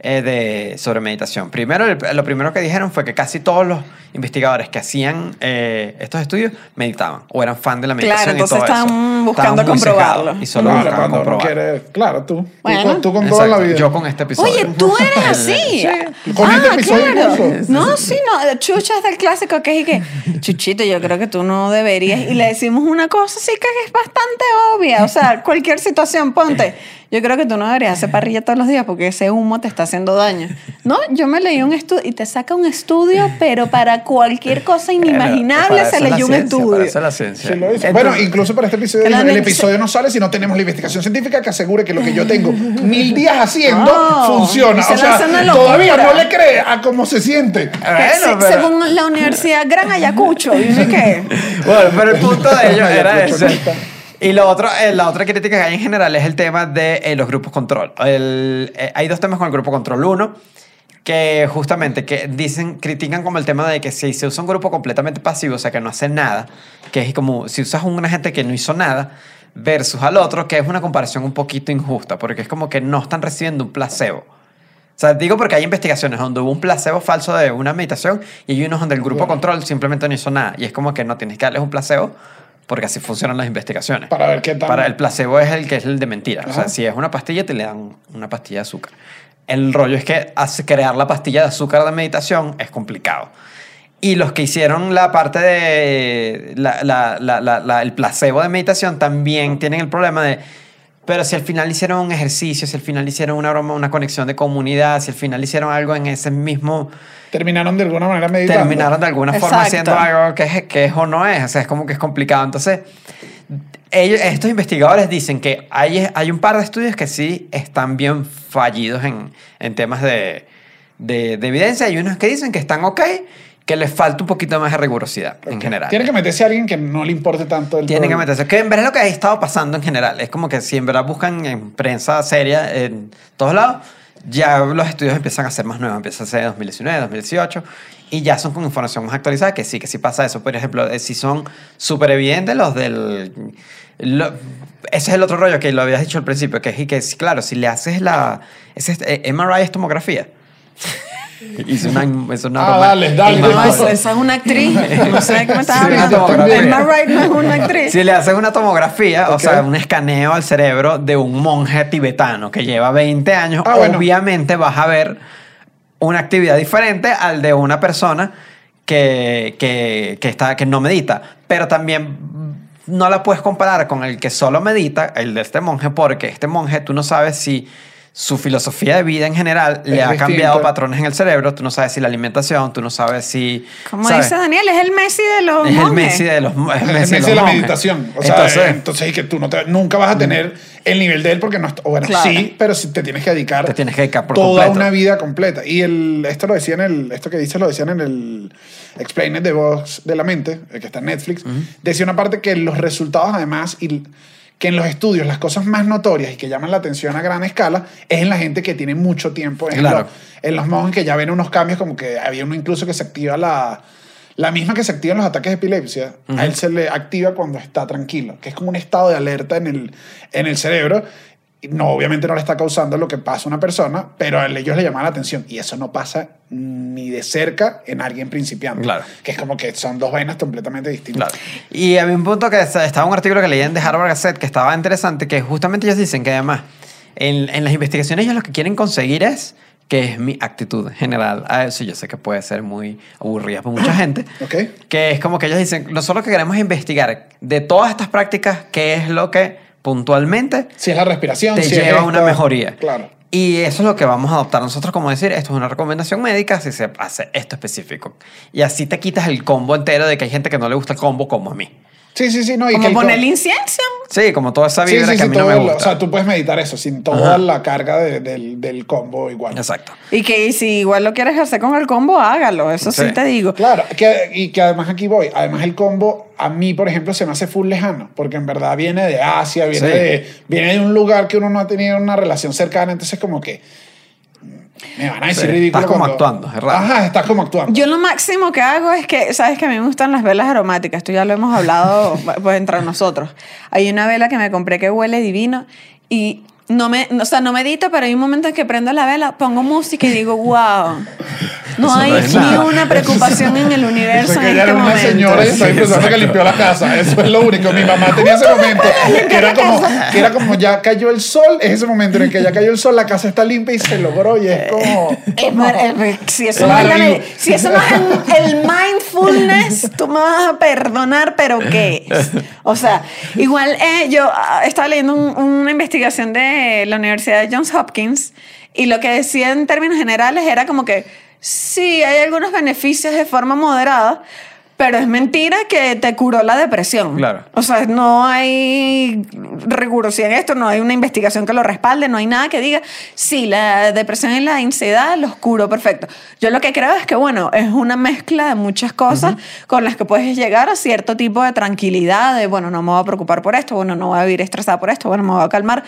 A: eh, de, sobre meditación. Primero, el- lo primero que dijeron fue que casi todos los investigadores que hacían eh, estos estudios meditaban o eran fan de la meditación.
C: Claro,
A: y todo
C: entonces
A: eso.
C: estaban buscando
A: muy
C: comprobarlo.
A: Y solo
B: Claro,
A: buscaban
B: cuando uno
A: comprobar.
B: quiere- claro, tú. Tú
C: Bueno.
B: con- Tú, con toda la
A: Exacto,
B: vida.
A: Yo con este episodio.
C: Oye, tú eres así.
B: Con este
C: ah,
B: episodio
C: claro.
B: incluso.
C: No, sí, no. Chucha es del clásico que es y que, Chuchito, yo creo que tú no deberías. Y le decimos una cosa así que es bastante obvia. O sea, cualquier situación, ponte. Yo creo que tú no deberías hacer parrilla todos los días porque ese humo te está haciendo daño. No, yo me leí un estudio y te saca un estudio, pero para cualquier cosa inimaginable
A: Para
C: se leyó un
A: para
C: estudio.
A: eso es la ciencia.
B: Sí.
A: Entonces-
B: bueno, incluso para este episodio, el episodio no sale si no tenemos la investigación científica que asegure que lo que yo tengo mil días haciendo
C: Oh,
B: funciona.
C: se
B: O sea, todavía no le cree a cómo se siente.
C: Que
A: Bueno,
C: se-
A: pero-
C: Según la Universidad Gran Ayacucho, ¿y uno qué?
A: Bueno, pero el punto de ellos era ese. Y lo otro, eh, la otra crítica que hay en general es el tema de eh, los grupos control. El- eh, hay dos temas con el grupo control. Uno, que justamente que dicen, critican como el tema de que si se usa un grupo completamente pasivo, o sea, que no hace nada, que es como si usas una gente que no hizo nada, versus al otro, que es una comparación un poquito injusta, porque es como que no están recibiendo un placebo. O sea, digo porque hay investigaciones donde hubo un placebo falso de una meditación y hay unos donde el grupo control simplemente no hizo nada. Y es como que no tienes que darles un placebo porque así funcionan las investigaciones.
B: Para ver qué tal.
A: Para el placebo es el que es el de mentira. O sea, si es una pastilla, te le dan una pastilla de azúcar. El rollo es que crear la pastilla de azúcar de meditación es complicado. Y los que hicieron la parte de la- el placebo de meditación también tienen el problema de, pero si al final hicieron un ejercicio, si al final hicieron una broma, una conexión de comunidad, si al final hicieron algo en ese mismo,
B: Terminaron de alguna manera meditando.
A: terminaron de alguna forma
C: Exacto.
A: haciendo algo que es, que es o no es, o sea, es como que es complicado. Entonces, ellos, estos investigadores dicen que hay, hay un par de estudios que sí están bien fallidos en, en temas de, de, de evidencia y unos que dicen que están ok, que les falta un poquito más de rigurosidad en general.
B: Tiene que meterse a alguien que no le importe tanto el
A: Tienen que meterse. Que en verdad es lo que ha estado pasando en general. Es como que si en verdad buscan en prensa seria en todos lados, ya los estudios empiezan a ser más nuevos. Empieza a ser 2019, 2018. Y ya son con información más actualizada, que sí, que sí pasa eso. Por ejemplo, eh, si son súper evidentes los del... lo- ese es el otro rollo que lo habías dicho al principio, que es que, claro, si le haces la... Es- eh, MRI es tomografía. Hice una, es una
B: Ah, dale, dale,
C: No, esa, es una actriz. No sé me estás hablando.
A: una tomografía.
C: Emma Wright no es una actriz.
A: Si le haces una tomografía, o sea, un escaneo al cerebro de un monje tibetano que lleva 20 años,
B: Ah, bueno.
A: obviamente vas a ver una actividad diferente al de una persona que, que, que está, que no medita. Pero también no la puedes comparar con el que solo medita, el de este monje, porque este monje tú no sabes si su filosofía de vida en general le ha cambiado patrones en el cerebro, tú no sabes si la alimentación, tú no sabes si...
C: Como
A: ¿sabes?
C: dice Daniel, es el Messi de los
A: Es el. Messi de los, el
B: El
A: Messi
B: Messi
A: de los
B: de la
A: monjes.
B: meditación. O sea,
A: Entonces,
B: eh, entonces, y que tú no te- nunca vas a tener el nivel de él porque no bueno,
C: Claro.
B: sí, pero sí te tienes que dedicar
A: Te tienes que dedicar por
B: toda
A: completo.
B: una vida completa. Y el, esto lo decían en el, esto que dices lo decían en el Explain de Voz de la Mente, el que está en Netflix. Decía una parte que los resultados además y que en los estudios las cosas más notorias y que llaman la atención a gran escala es en la gente que tiene mucho tiempo. En,
A: Claro.
B: los, en los monjes que ya ven unos cambios como que había uno incluso que se activa la... La misma que se activa en los ataques de epilepsia, a él se le activa cuando está tranquilo, que es como un estado de alerta en el, en el cerebro. No, obviamente no le está causando lo que pasa a una persona, pero a ellos le llama la atención. Y eso no pasa ni de cerca en alguien principiante.
A: Claro.
B: Que es como que son dos vainas completamente distintas.
A: Claro. Y había un punto que estaba un artículo que leí en The Harvard Gazette que estaba interesante, que justamente ellos dicen que además en, en las investigaciones ellos lo que quieren conseguir es que es mi actitud general a eso. Yo sé que puede ser muy aburrida para mucha gente.
B: ¿Ok?
A: Que es como que ellos dicen, nosotros lo que queremos es investigar de todas estas prácticas qué es lo que puntualmente
B: Si es la respiración,
A: te
B: si
A: lleva a una mejoría.
B: Claro.
A: Y eso es lo que vamos a adoptar nosotros como decir, esto es una recomendación médica si se hace esto específico. Y así te quitas el combo entero de que hay gente que no le gusta el combo como a mí.
B: Sí, sí, sí. No, y que
C: Como
B: el
C: ponerle
B: co-
C: incienso.
A: Sí, como toda esa vibra
B: sí,
A: que a
B: sí,
A: mí no
B: todo
A: me
B: el-
A: gusta.
B: O sea, tú puedes meditar eso sin toda la carga de- del, del combo igual.
A: Exacto.
C: Y que si igual lo quieres hacer con el combo, hágalo. Eso sí,
A: Sí.
C: te digo.
B: Claro, que, y que además aquí voy. Además, el combo a mí, por ejemplo, se me hace full lejano, porque en verdad viene de Asia, viene,
A: Sí.
B: de, viene de un lugar que uno no ha tenido una relación cercana, entonces, como que me van a decir
A: Sí,
B: ridículo.
A: estás como
B: cuando-
A: actuando, es raro.
B: Ajá, estás como actuando.
C: Yo lo máximo que hago es que, sabes que a mí me gustan las velas aromáticas, esto ya lo hemos hablado pues entre nosotros. Hay una vela que me compré que huele divino y no me, o sea, no medito, pero hay un momento en que prendo la vela, pongo música y digo, wow. No
A: Eso no
C: hay
A: es
C: ni
A: nada.
C: una preocupación en el universo
B: Pensé
C: en este
B: era una
C: momento.
B: señora y estaba pensando que limpió la casa. Eso es lo único. Mi mamá tenía ese momento. Que era, como, que era como ya cayó el sol. Es ese momento en el que ya cayó el sol, la casa está limpia y se logró. Y es como.
C: Eh, si, eso no es si eso no es el, el mindfulness, tú me vas a perdonar, pero ¿qué es? O sea, igual eh, yo ah, estaba leyendo un- una investigación de la Universidad de Johns Hopkins y lo que decía en términos generales era como que sí, hay algunos beneficios de forma moderada, pero es mentira que te curó la depresión.
A: Claro.
C: O sea, no hay rigurosidad en esto, no hay una investigación que lo respalde, no hay nada que diga, sí, la depresión y la ansiedad los curó perfecto. Yo lo que creo es que, bueno, es una mezcla de muchas cosas con las que puedes llegar a cierto tipo de tranquilidad, de, bueno, no me voy a preocupar por esto, bueno, no voy a vivir estresada por esto, bueno, me voy a calmar.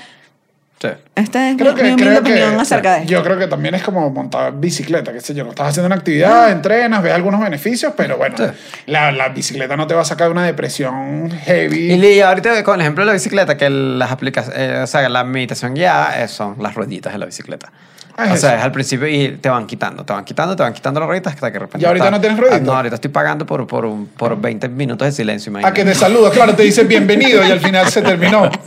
A: Sí.
C: Esta es
B: Creo
C: mi,
B: que,
C: mi humilde
B: creo que
C: opinión acerca de esto.
B: yo creo que también es como montar bicicleta, qué sé yo, no estás haciendo una actividad, entrenas, ves algunos beneficios, pero bueno,
A: Sí.
B: la, la bicicleta no te va a sacar de una depresión heavy.
A: Y Lee, ahorita con el ejemplo de la bicicleta, que las aplicaciones, o sea, la meditación guiada eh, son las rueditas de la bicicleta.
B: Ah, es
A: o sea,
B: eso.
A: es al principio y te van quitando, te van quitando, te van quitando las rueditas hasta que de repente.
B: ¿Y ahorita
A: está-
B: no tienes rueditas?
A: Ah, no, ahorita estoy pagando por, por, un- por 20 minutos de silencio.
B: a que
A: imagínate.
B: te saluda, claro, te dice bienvenido y al final se terminó.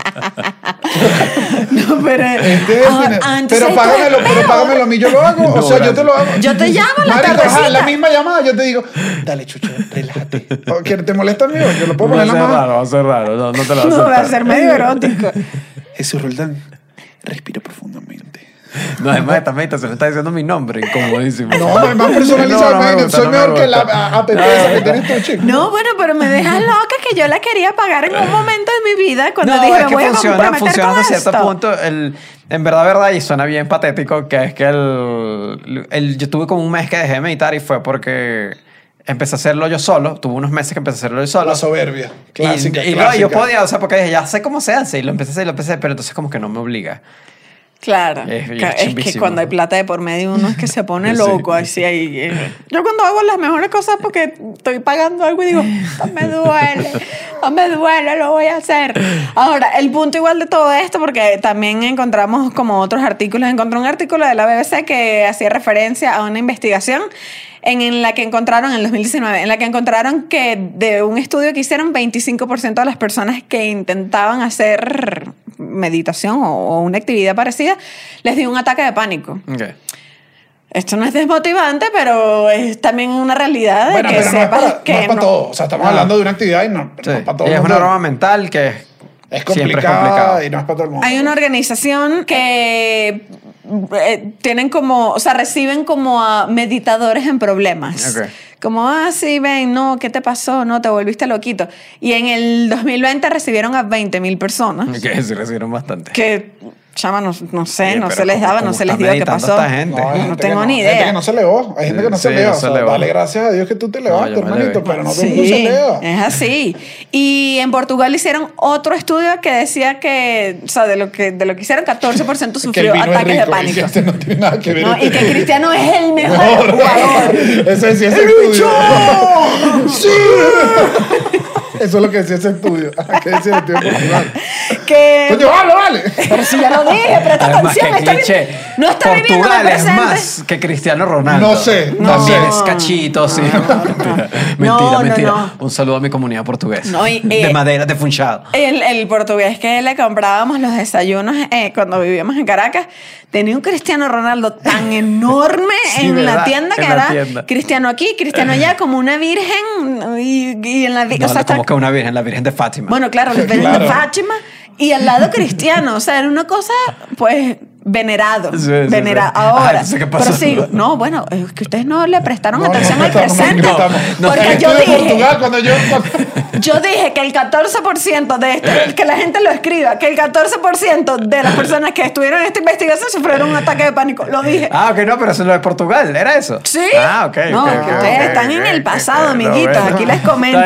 C: No, pero,
B: Este,
C: Ah,
B: tiene-
C: ah, entonces
B: pero págamelo, pero págamelo a mí, yo lo hago.
A: No,
B: o sea, yo te lo hago.
C: Yo te llamo a la tardecita.
B: la misma llamada, yo te digo, dale, chucho, relájate. O, ¿que ¿Te molesta a mí? Yo lo puedo
A: Va a
B: poner
A: ser
B: la mano.
A: raro, va a ser raro. No, no te lo
C: no, va a ser medio erótico.
B: Jesús Roldán, respira profundamente.
A: No, además, esta meditación está diciendo mi nombre, incomodísimo.
B: No, no, es más personalizado.
A: No, no me gusta,
B: soy
A: no me
B: mejor que la a- app que tienes tú, chico.
C: No, bueno, pero me dejas loca que yo la quería pagar en un momento de mi vida cuando
A: no,
C: dije,
A: es
C: me
A: que
C: voy a
A: funciona,
C: comprometer
A: funciona
C: con
A: hasta cierto
C: esto.
A: punto. El, en verdad, verdad, y suena bien patético, que es que el, el- yo tuve como un mes que dejé de meditar y fue porque empecé a hacerlo yo solo. Tuve unos meses que empecé a hacerlo yo solo.
B: La soberbia. Clásica,
A: y, y no,
B: clásica.
A: yo podía, o sea, porque dije, ya sé cómo se hace. Y lo empecé a hacer y lo empecé a hacer, pero entonces como que no me obliga.
C: Claro,
A: Es-
C: que-
A: es
C: es, que cuando hay plata de por medio uno es que se pone loco, así ahí. eh. Yo cuando hago las mejores cosas porque estoy pagando algo y digo, no me duele, no me duele, lo voy a hacer. Ahora, el punto igual de todo esto, porque también encontramos como otros artículos, encontré un artículo de la BBC que hacía referencia a una investigación en, en la que encontraron, en el 2019, en la que encontraron que de un estudio que hicieron, 25% de las personas que intentaban hacer meditación o, o una actividad parecida, les dio un ataque de pánico.
A: Ok.
C: Esto no es desmotivante, pero es también una realidad de
B: Bueno,
C: que
B: pero no es
C: sepas
B: para,
C: que
B: no es para
C: no-
B: todo. O sea, estamos
A: No.
B: hablando de una actividad y no,
A: Sí.
B: no es para todo.
A: Y es una broma mental que
B: Es
A: siempre es
B: complicada
A: complicado.
B: y no es para todo el mundo.
C: Hay una organización que eh, tienen como, o sea, reciben como a meditadores en problemas.
A: Ok.
C: Como, ah, sí, ven, no, ¿qué te pasó? No, te volviste loquito. Y en el 2020 recibieron a 20 mil personas.
A: Que sí recibieron bastante.
C: Que, chama, no, no sé, no se les
A: ¿cómo-
C: daba, no se les dio qué pasó.
A: esta gente?
B: hay
C: No
B: gente
C: tengo ni
B: Hay gente
C: idea.
B: que no se leó. Hay gente que no
A: Sí,
B: se leo.
A: no
B: O
A: se
B: sea,
A: elevó.
B: dale gracias a Dios que tú te elevaste, hermanito. Pero no todo el mundo se
C: Sí,
B: eleva.
C: es así. Y en Portugal hicieron otro estudio que decía que, o sea, de lo que, de lo que hicieron, 14%
B: Que el
C: sufrió
B: es
C: ataques de
B: y
C: pánico.
B: este no tiene nada que ver.
C: No, y que Cristiano es el mejor jugador.
B: Ese decía ese estudio. ¡Sí! Eso es lo que decía ese estudio. ¿Qué decía el estudio de Portugal?
C: Que,
B: Coño, vale, vale.
C: pero si ya lo dije, presta
A: Además,
C: atención.
A: que
C: está vi-
A: cliché.
C: no está viviendo el
A: Portugal es más que Cristiano Ronaldo.
B: No sé, no
A: También
B: sé.
A: es cachito, sí. mentira,
C: No,
A: mentira.
C: no,
A: mentira.
C: no.
A: Un saludo a mi comunidad portuguesa.
C: No, y,
A: de
C: eh,
A: madera, de funchado.
C: El, el portugués que le comprábamos los desayunos eh, cuando vivíamos en Caracas tenía un Cristiano Ronaldo tan enorme
A: Sí,
C: en la tienda que
A: En
C: era
A: tienda.
C: Cristiano aquí, Cristiano allá, como una virgen y, y en la
A: No,
C: o sea,
A: como
C: está-
A: una virgen, la virgen de Fátima.
C: bueno, claro, la virgen
B: Claro.
C: de Fátima y al lado Cristiano, o sea, era una cosa pues venerado,
A: Sí, sí,
C: venerado.
A: sí. Ah,
C: Ahora,
A: ¿qué pasó?
C: pero sí, no, bueno, es que ustedes no le prestaron
B: No,
C: atención
B: no
C: al
B: no
C: presente,
A: no,
C: porque yo dije,
B: Portugal, cuando yo.
C: yo dije que el 14% de este, que la gente lo escriba, que el 14% de las personas que estuvieron en esta investigación sufrieron un ataque de pánico. Lo dije.
A: Ah, ok, no, pero eso es lo de Portugal, ¿era eso?
C: Sí.
A: Ah, ok.
C: No, ustedes están en el pasado,
A: no,
C: amiguitos. Aquí les comento.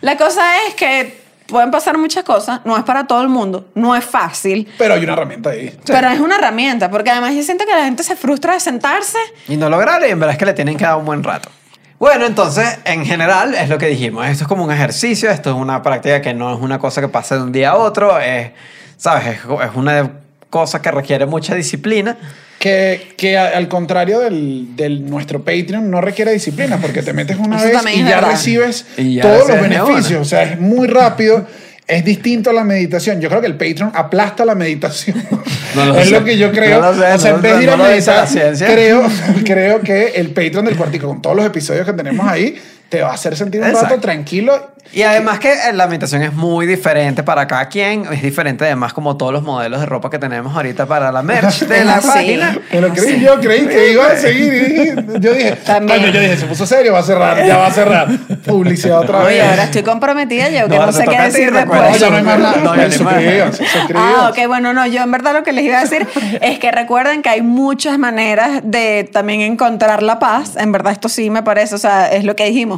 C: La cosa es que pueden pasar muchas cosas. No es para todo el mundo. No es fácil.
B: Pero hay una herramienta ahí.
C: Pero es una herramienta. Porque además yo siento que la gente se frustra de sentarse.
A: Y no lograr, y en verdad es que le tienen que dar un buen rato. Bueno, entonces, en general, es lo que dijimos. Esto es como un ejercicio, esto es una práctica que no es una cosa que pasa de un día a otro, es, ¿sabes? Es, es una cosa que requiere mucha disciplina.
B: Que, que al contrario del, del nuestro Patreon no requiere disciplina porque te metes una
C: Eso
B: vez y
C: es
B: ya
C: verdad.
B: recibes
A: Y ya
B: todos los beneficios. O sea, es muy rápido. Es distinto a la meditación. Yo creo que el Patreon aplasta la meditación.
A: No lo
B: es
A: sé.
B: lo que yo creo.
A: No lo sé,
B: o sea,
A: no-
B: en vez de ir
A: no
B: a meditar, creo, creo que el Patreon del cuartico, con todos los episodios que tenemos ahí, te va a hacer sentir un
A: Exacto.
B: rato tranquilo.
A: Y además que eh, la meditación es muy diferente para cada quien. Es diferente además como todos los modelos de ropa que tenemos ahorita para la merch de la
C: Sí.
A: página.
B: Pero creí, yo creí que iba a seguir. y yo dije,
C: También.
B: coño, yo dije, se puso serio, va a cerrar, ya va a cerrar. Publicidad otra vez.
C: Oye, ahora estoy comprometida yo, que
A: No,
C: sé qué decir
A: recuerda.
B: No,
C: después.
B: ya no hay más nada.
A: No, ya no.
C: Ah, ok, bueno, no, yo en verdad lo que les iba a decir es que recuerden que hay muchas maneras de también encontrar la paz. En verdad, esto sí me parece, o sea, es lo que dijimos.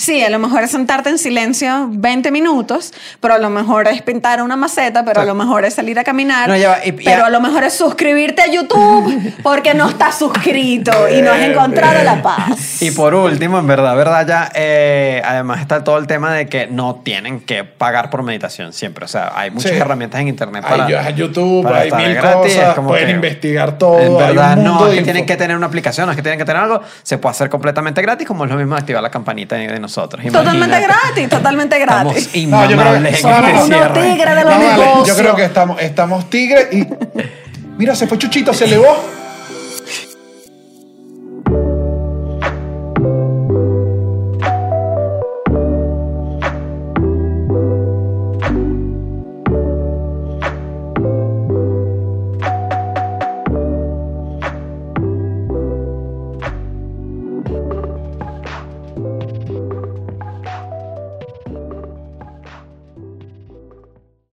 C: Sí, a lo mejor es sentarte en silencio 20 minutos, pero a lo mejor es pintar una maceta, pero a lo mejor es salir a caminar,
A: No, ya y-
C: pero
A: a-
C: a lo mejor es suscribirte a YouTube porque no estás suscrito y no has encontrado la paz.
A: Y por último, en verdad, verdad, ya, eh, además está todo el tema de que no tienen que pagar por meditación siempre. O sea, hay muchas
B: Sí.
A: herramientas en internet para.
B: Hay, YouTube,
A: para
B: hay mil
A: gratis,
B: cosas, pueden
A: que-
B: investigar todo.
A: En
B: hay un
A: verdad,
B: mundo
A: no, es que tienen que tener una aplicación, no es que tienen que tener algo. Se puede hacer completamente gratis, como es lo mismo activar la campanita de, de nosotros.
C: Totalmente gratis, totalmente gratis.
A: Estamos
B: No,
A: inmamables en este
C: unos tigres de
B: No, vale, yo creo que estamos, estamos tigres y. Mira, se fue Chuchito, se elevó.